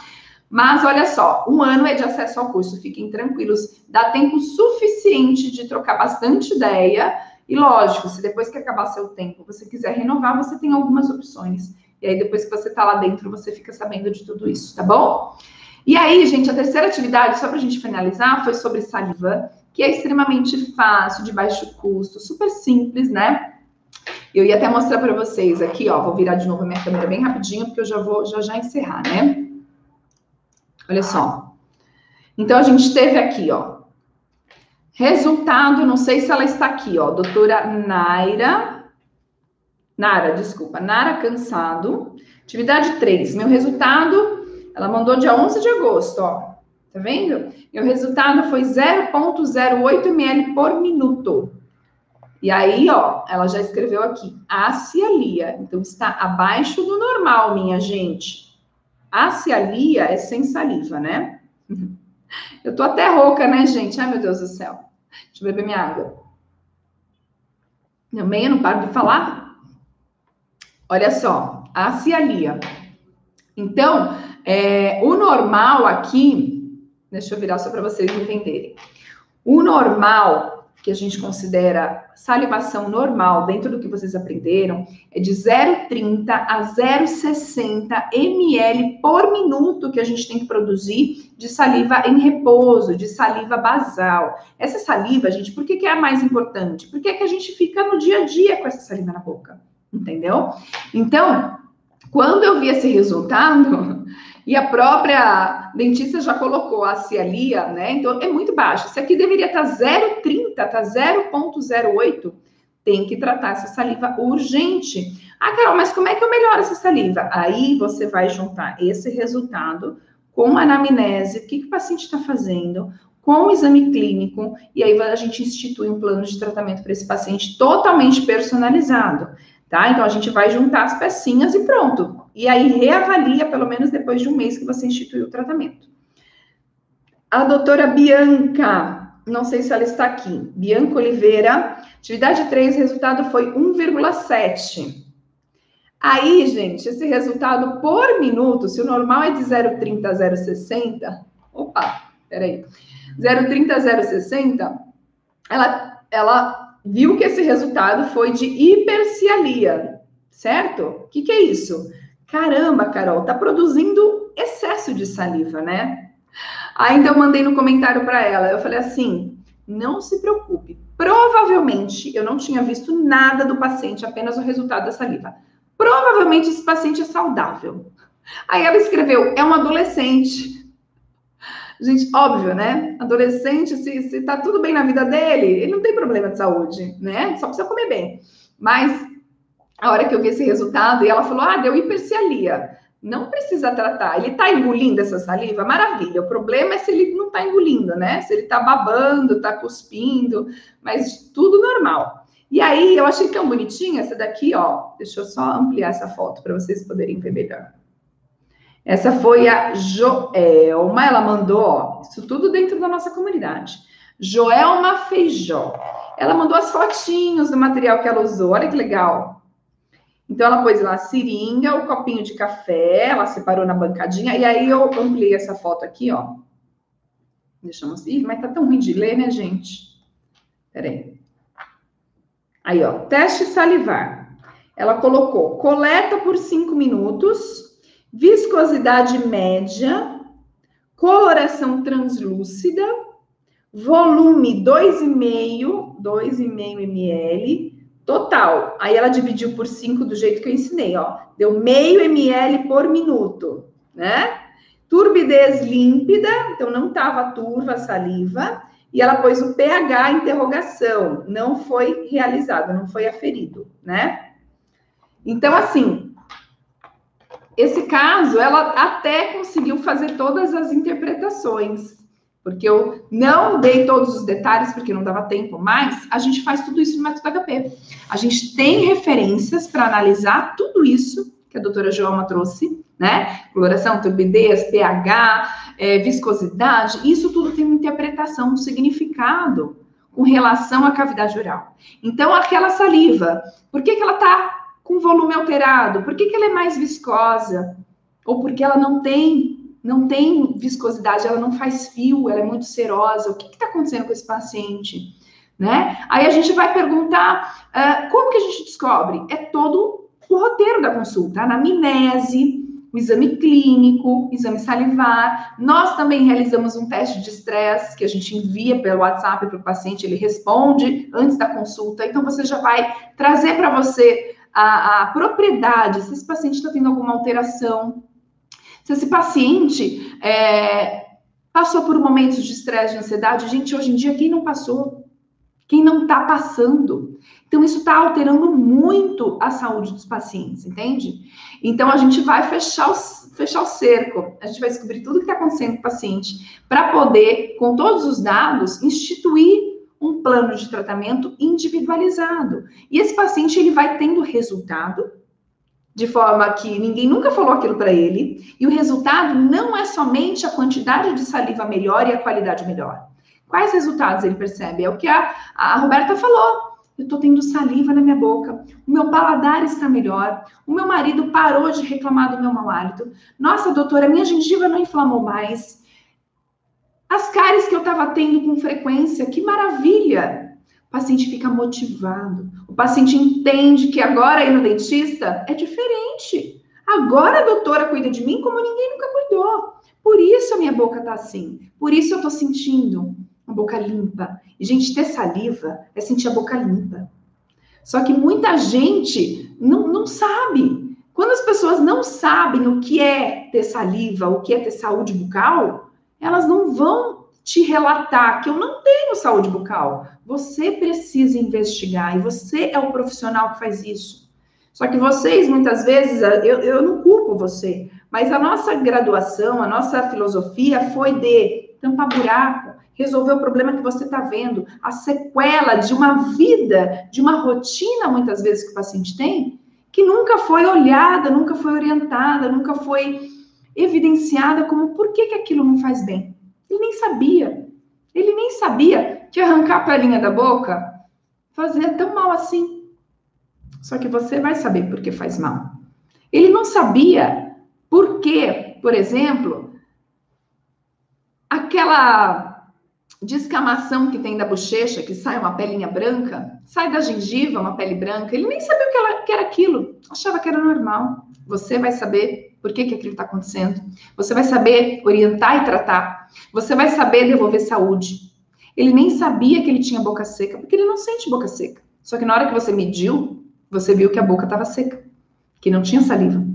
Mas olha só, um ano é de acesso ao curso, fiquem tranquilos, dá tempo suficiente de trocar bastante ideia. E lógico, se depois que acabar seu tempo você quiser renovar, você tem algumas opções. E aí, depois que você está lá dentro, você fica sabendo de tudo isso, tá bom? E aí, gente, a terceira atividade, só para a gente finalizar, foi sobre saliva, que é extremamente fácil, de baixo custo, super simples, né? Eu ia até mostrar para vocês aqui, ó, vou virar de novo a minha câmera bem rapidinho, porque eu já vou já já encerrar, né? Olha só. Então, a gente teve aqui, ó. Resultado, não sei se ela está aqui, ó. Doutora Naira. Nara, desculpa. Nara Cansado. Atividade 3. Meu resultado, ela mandou dia 11 de agosto, ó. Tá vendo? Meu resultado foi 0,08 ml por minuto. E aí, ó, ela já escreveu aqui, acialia. Então, está abaixo do normal, minha gente. A cialia é sem saliva, né? Eu tô até rouca, né, gente? Ai, meu Deus do céu. Deixa eu beber minha água. Também eu não paro de falar. Olha só, a cialia. Então, é, o normal aqui, deixa eu virar só para vocês entenderem. O normal que a gente considera salivação normal, dentro do que vocês aprenderam, é de 0,30 a 0,60 ml por minuto que a gente tem que produzir de saliva em repouso, de saliva basal. Essa saliva, gente, por que, que é a mais importante? Porque é que a gente fica no dia a dia com essa saliva na boca, entendeu? Então, quando eu vi esse resultado, e a própria dentista já colocou a cialia, né? Então é muito baixo. Isso aqui deveria estar 0,30, tá 0,08. Tem que tratar essa saliva urgente. Ah, Carol, mas como é que eu melhoro essa saliva? Aí você vai juntar esse resultado com a anamnese, o que, que o paciente está fazendo, com o exame clínico, e aí a gente institui um plano de tratamento para esse paciente totalmente personalizado, tá? Então a gente vai juntar as pecinhas e pronto. E aí reavalia pelo menos depois de um mês que você instituiu o tratamento. A doutora Bianca, não sei se ela está aqui. Bianca Oliveira, atividade 3, resultado foi 1,7. Aí, gente, esse resultado por minuto, se o normal é de 0,30 a 0,60, opa, peraí, 0,30 a 0,60, ela, ela viu que esse resultado foi de hipercialia, certo? O que, que é isso? Caramba, Carol, tá produzindo excesso de saliva, né? Ainda eu mandei no comentário para ela, eu falei assim: não se preocupe. Provavelmente eu não tinha visto nada do paciente, apenas o resultado da saliva. Provavelmente esse paciente é saudável. Aí ela escreveu: é um adolescente. Gente, óbvio, né? Adolescente, se, se tá tudo bem na vida dele, ele não tem problema de saúde, né? Só precisa comer bem. Mas a hora que eu vi esse resultado, e ela falou: ah, deu hipercialia. Não precisa tratar. Ele está engolindo essa saliva? Maravilha. O problema é se ele não está engolindo, né? Se ele está babando, está cuspindo, mas tudo normal. E aí, eu achei tão bonitinha essa daqui, ó. Deixa eu só ampliar essa foto para vocês poderem ver melhor. Essa foi a Joelma, ela mandou, ó, isso tudo dentro da nossa comunidade. Joelma Feijó. Ela mandou as fotinhos do material que ela usou, olha que legal. Então, ela pôs lá a seringa, o copinho de café, ela separou na bancadinha, e aí eu ampliei essa foto aqui, ó. Deixamos. Ih, mas tá tão ruim de ler, né, gente? Peraí. Aí, ó, teste salivar. Ela colocou coleta por cinco minutos, viscosidade média, coloração translúcida, volume 2,5, 2,5 ml, total. Aí ela dividiu por 5 do jeito que eu ensinei, ó. Deu meio ml por minuto, né? Turbidez límpida, então não estava turva a saliva. E ela pôs o pH interrogação, não foi realizado, não foi aferido, né? Então, assim, esse caso, ela até conseguiu fazer todas as interpretações, porque eu não dei todos os detalhes, porque não dava tempo, mas a gente faz tudo isso no método HP. A gente tem referências para analisar tudo isso que a doutora Joelma trouxe, né? Coloração, turbidez, pH, é, viscosidade, isso tudo tem uma interpretação, um significado com relação à cavidade oral. Então, aquela saliva, por que, que ela está com volume alterado? Por que, que ela é mais viscosa? Ou porque ela não tem não tem viscosidade, ela não faz fio, ela é muito serosa. O que está acontecendo com esse paciente? Né? Aí a gente vai perguntar uh, como que a gente descobre? É todo o roteiro da consulta, a anamnese, o exame clínico, exame salivar. Nós também realizamos um teste de estresse que a gente envia pelo WhatsApp para o paciente, ele responde antes da consulta. Então você já vai trazer para você a, a propriedade, se esse paciente está tendo alguma alteração se esse paciente é, passou por momentos de estresse, de ansiedade, gente, hoje em dia, quem não passou? Quem não está passando? Então, isso está alterando muito a saúde dos pacientes, entende? Então, a gente vai fechar o, fechar o cerco, a gente vai descobrir tudo o que está acontecendo com o paciente, para poder, com todos os dados, instituir um plano de tratamento individualizado. E esse paciente, ele vai tendo resultado de forma que ninguém nunca falou aquilo para ele, e o resultado não é somente a quantidade de saliva melhor e a qualidade melhor. Quais resultados ele percebe? É o que a, a Roberta falou. Eu estou tendo saliva na minha boca, o meu paladar está melhor, o meu marido parou de reclamar do meu mau hálito. Nossa, doutora, minha gengiva não inflamou mais. As cáries que eu estava tendo com frequência, que maravilha! O paciente fica motivado. O paciente entende que agora ir no dentista é diferente. Agora a doutora cuida de mim como ninguém nunca cuidou. Por isso a minha boca tá assim. Por isso eu tô sentindo uma boca limpa. E, gente, ter saliva é sentir a boca limpa. Só que muita gente não, não sabe. Quando as pessoas não sabem o que é ter saliva, o que é ter saúde bucal, elas não vão te relatar que eu não tenho saúde bucal. Você precisa investigar e você é o profissional que faz isso. Só que vocês, muitas vezes, eu, eu não culpo você, mas a nossa graduação, a nossa filosofia foi de tampar buraco, resolver o problema que você está vendo, a sequela de uma vida, de uma rotina, muitas vezes, que o paciente tem, que nunca foi olhada, nunca foi orientada, nunca foi evidenciada como por que, que aquilo não faz bem. Ele nem sabia. Ele nem sabia que arrancar a pelinha da boca fazia tão mal assim. Só que você vai saber por que faz mal. Ele não sabia por que, por exemplo, aquela descamação que tem da bochecha, que sai uma pelinha branca, sai da gengiva uma pele branca, ele nem sabia o que, que era aquilo, achava que era normal. Você vai saber por que, que aquilo está acontecendo. Você vai saber orientar e tratar. Você vai saber devolver saúde. Ele nem sabia que ele tinha boca seca, porque ele não sente boca seca. Só que na hora que você mediu, você viu que a boca estava seca, que não tinha saliva.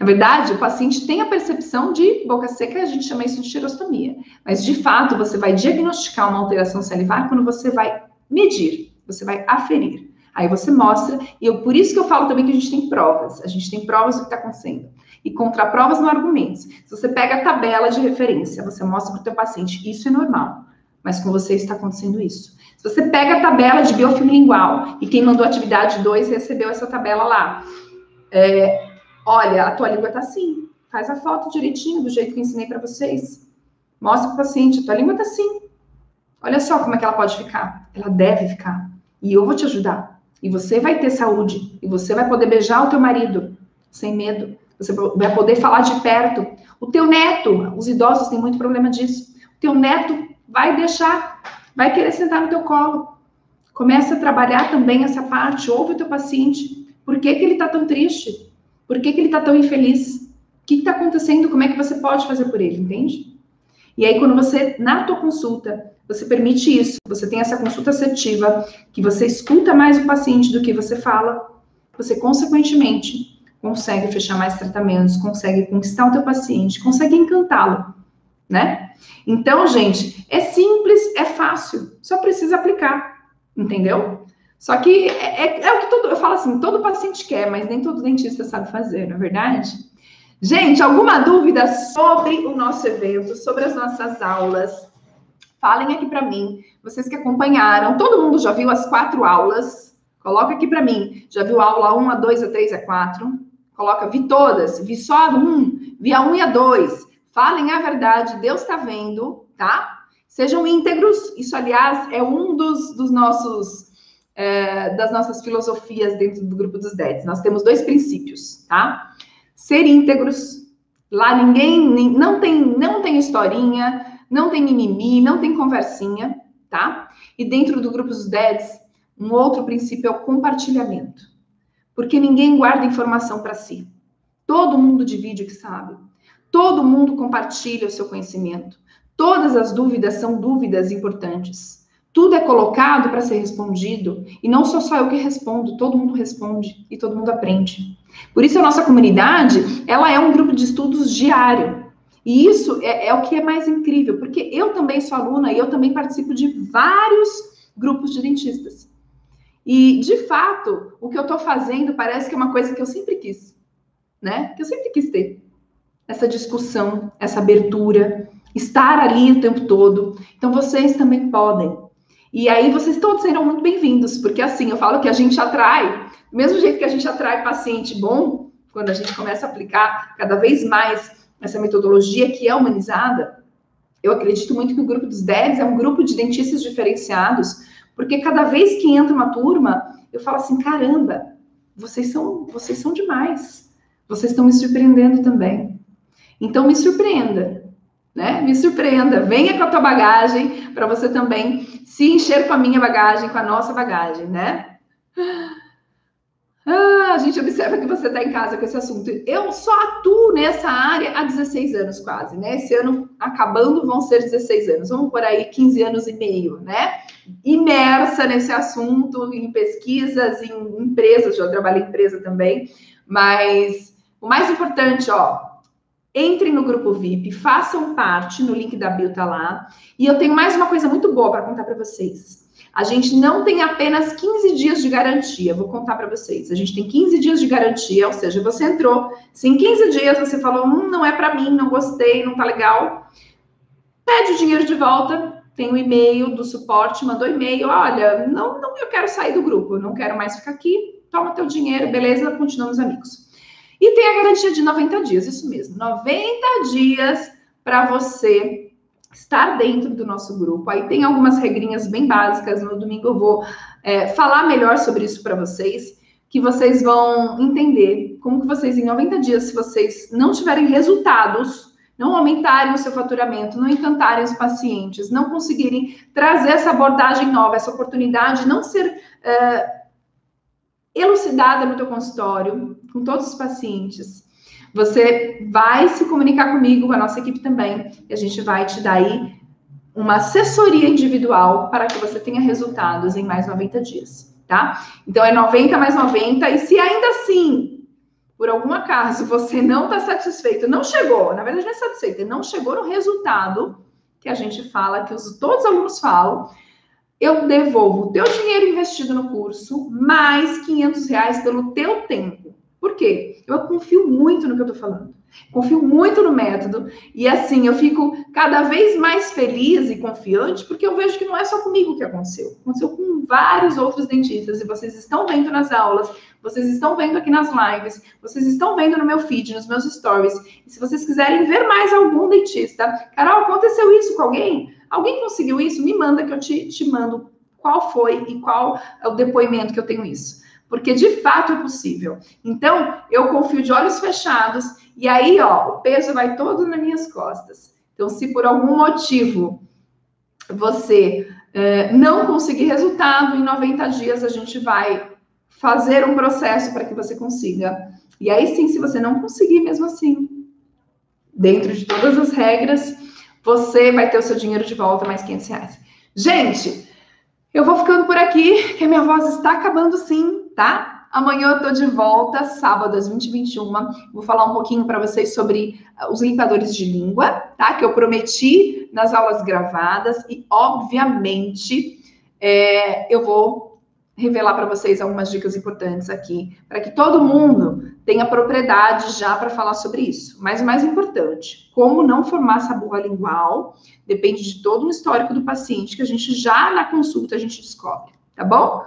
Na verdade, o paciente tem a percepção de boca seca, a gente chama isso de xerostomia. Mas, de fato, você vai diagnosticar uma alteração salivar quando você vai medir, você vai aferir. Aí você mostra, e eu, por isso que eu falo também que a gente tem provas. A gente tem provas do que está acontecendo e contraprovas no argumentos. Se você pega a tabela de referência, você mostra para o teu paciente, isso é normal, mas com você está acontecendo isso. Se você pega a tabela de biofilme lingual e quem mandou atividade 2 recebeu essa tabela lá, é, olha, a tua língua está assim, faz a foto direitinho, do jeito que eu ensinei para vocês. Mostra para o paciente, a tua língua está assim. Olha só como é que ela pode ficar. Ela deve ficar. E eu vou te ajudar. E você vai ter saúde. E você vai poder beijar o teu marido sem medo. Você vai poder falar de perto. O teu neto, os idosos têm muito problema disso. O teu neto vai deixar, vai querer sentar no teu colo. Começa a trabalhar também essa parte. Ouve o teu paciente. Por que, que ele está tão triste? Por que, que ele está tão infeliz? O que está acontecendo? Como é que você pode fazer por ele? Entende? E aí, quando você, na tua consulta, você permite isso, você tem essa consulta assertiva, que você escuta mais o paciente do que você fala, você, consequentemente, consegue fechar mais tratamentos, consegue conquistar o teu paciente, consegue encantá-lo, né? Então, gente, é simples, é fácil, só precisa aplicar, entendeu? Só que é, é, é o que todo, eu falo assim, todo paciente quer, mas nem todo dentista sabe fazer, não é verdade? Gente, alguma dúvida sobre o nosso evento, sobre as nossas aulas? Falem aqui para mim. Vocês que acompanharam, todo mundo já viu as quatro aulas? Coloca aqui para mim. Já viu a aula 1, a 2, a 3, a 4? Coloca, vi todas. Vi só a 1, vi a 1 e a 2. Falem a verdade, Deus está vendo, tá? Sejam íntegros. Isso, aliás, é um dos, dos nossos é, das nossas filosofias dentro do grupo dos DEDs. Nós temos dois princípios, tá? Ser íntegros. Lá ninguém não tem não tem historinha, não tem mimimi, não tem conversinha, tá? E dentro do grupo dos DEDs, um outro princípio é o compartilhamento. Porque ninguém guarda informação para si. Todo mundo divide o que sabe. Todo mundo compartilha o seu conhecimento. Todas as dúvidas são dúvidas importantes. Tudo é colocado para ser respondido e não sou só eu que respondo, todo mundo responde e todo mundo aprende. Por isso a nossa comunidade, ela é um grupo de estudos diário. E isso é, é o que é mais incrível, porque eu também sou aluna e eu também participo de vários grupos de dentistas. E, de fato, o que eu estou fazendo parece que é uma coisa que eu sempre quis, né? Que eu sempre quis ter. Essa discussão, essa abertura, estar ali o tempo todo. Então, vocês também podem. E aí vocês todos serão muito bem-vindos, porque assim, eu falo que a gente atrai, do mesmo jeito que a gente atrai paciente bom, quando a gente começa a aplicar cada vez mais essa metodologia que é humanizada, eu acredito muito que o grupo dos 10 é um grupo de dentistas diferenciados, porque cada vez que entra uma turma, eu falo assim, caramba, vocês são, vocês são demais. Vocês estão me surpreendendo também. Então me surpreenda, né? Me surpreenda, venha com a tua bagagem para você também se encher com a minha bagagem, com a nossa bagagem, né? Ah, a gente observa que você está em casa com esse assunto. Eu só atuo nessa área há 16 anos quase, né? Esse ano acabando vão ser 16 anos, vamos por aí 15 anos e meio, né? Imersa nesse assunto, em pesquisas, em empresas, já trabalhei em empresa também, mas o mais importante, ó, Entrem no grupo VIP, façam parte, no link da Bio tá lá. E eu tenho mais uma coisa muito boa para contar para vocês. A gente não tem apenas 15 dias de garantia, vou contar para vocês. A gente tem 15 dias de garantia, ou seja, você entrou, se em 15 dias você falou, hum, não é para mim, não gostei, não tá legal, pede o dinheiro de volta, tem o um e-mail do suporte, mandou e-mail, olha, não, não, eu quero sair do grupo, não quero mais ficar aqui, toma teu dinheiro, beleza, continuamos amigos. E tem a garantia de 90 dias, isso mesmo, 90 dias para você estar dentro do nosso grupo. Aí tem algumas regrinhas bem básicas. No domingo eu vou é, falar melhor sobre isso para vocês, que vocês vão entender como que vocês, em 90 dias, se vocês não tiverem resultados, não aumentarem o seu faturamento, não encantarem os pacientes, não conseguirem trazer essa abordagem nova, essa oportunidade, não ser. É, elucidada no teu consultório, com todos os pacientes. Você vai se comunicar comigo, com a nossa equipe também, e a gente vai te dar aí uma assessoria individual para que você tenha resultados em mais 90 dias, tá? Então é 90 mais 90, e se ainda assim, por algum acaso, você não está satisfeito, não chegou, na verdade não é satisfeito, não chegou no resultado que a gente fala, que os, todos os alunos falam, eu devolvo o teu dinheiro investido no curso mais 500 reais pelo teu tempo. Por quê? Eu confio muito no que eu tô falando. Confio muito no método. E assim, eu fico cada vez mais feliz e confiante, porque eu vejo que não é só comigo que aconteceu. Aconteceu com vários outros dentistas. E vocês estão vendo nas aulas, vocês estão vendo aqui nas lives, vocês estão vendo no meu feed, nos meus stories. E se vocês quiserem ver mais algum dentista, Carol, aconteceu isso com alguém? Alguém conseguiu isso? Me manda que eu te, te mando qual foi e qual é o depoimento que eu tenho isso. Porque de fato é possível. Então, eu confio de olhos fechados e aí, ó, o peso vai todo nas minhas costas. Então, se por algum motivo você é, não conseguir resultado, em 90 dias a gente vai fazer um processo para que você consiga. E aí sim, se você não conseguir mesmo assim, dentro de todas as regras, você vai ter o seu dinheiro de volta, mais 500 reais. Gente, eu vou ficando por aqui, que a minha voz está acabando sim, tá? Amanhã eu tô de volta, sábado às 20h21. Vou falar um pouquinho para vocês sobre ah, os limpadores de língua, tá? Que eu prometi nas aulas gravadas e, obviamente, é, eu vou revelar para vocês algumas dicas importantes aqui, para que todo mundo tenha propriedade já para falar sobre isso. Mas o mais importante, como não formar essa burra lingual, depende de todo um histórico do paciente que a gente já na consulta a gente descobre, tá bom?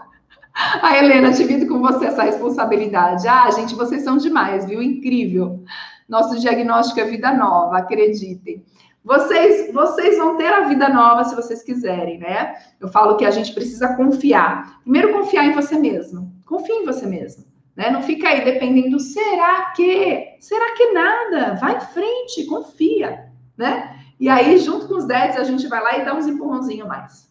A Helena, divido com você essa responsabilidade. Ah, gente, vocês são demais, viu? Incrível. Nosso diagnóstico é vida nova, acreditem. Vocês, vocês vão ter a vida nova se vocês quiserem, né? Eu falo que a gente precisa confiar. Primeiro, confiar em você mesmo. Confie em você mesmo. Né? Não fica aí dependendo, será que? Será que nada? Vai em frente, confia, né? E aí, junto com os 10, a gente vai lá e dá uns empurrãozinho mais.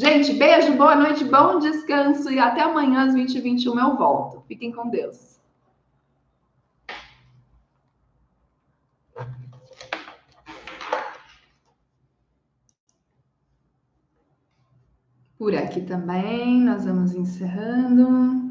Gente, beijo, boa noite, bom descanso e até amanhã às 20h21 eu volto. Fiquem com Deus. Por aqui também, nós vamos encerrando.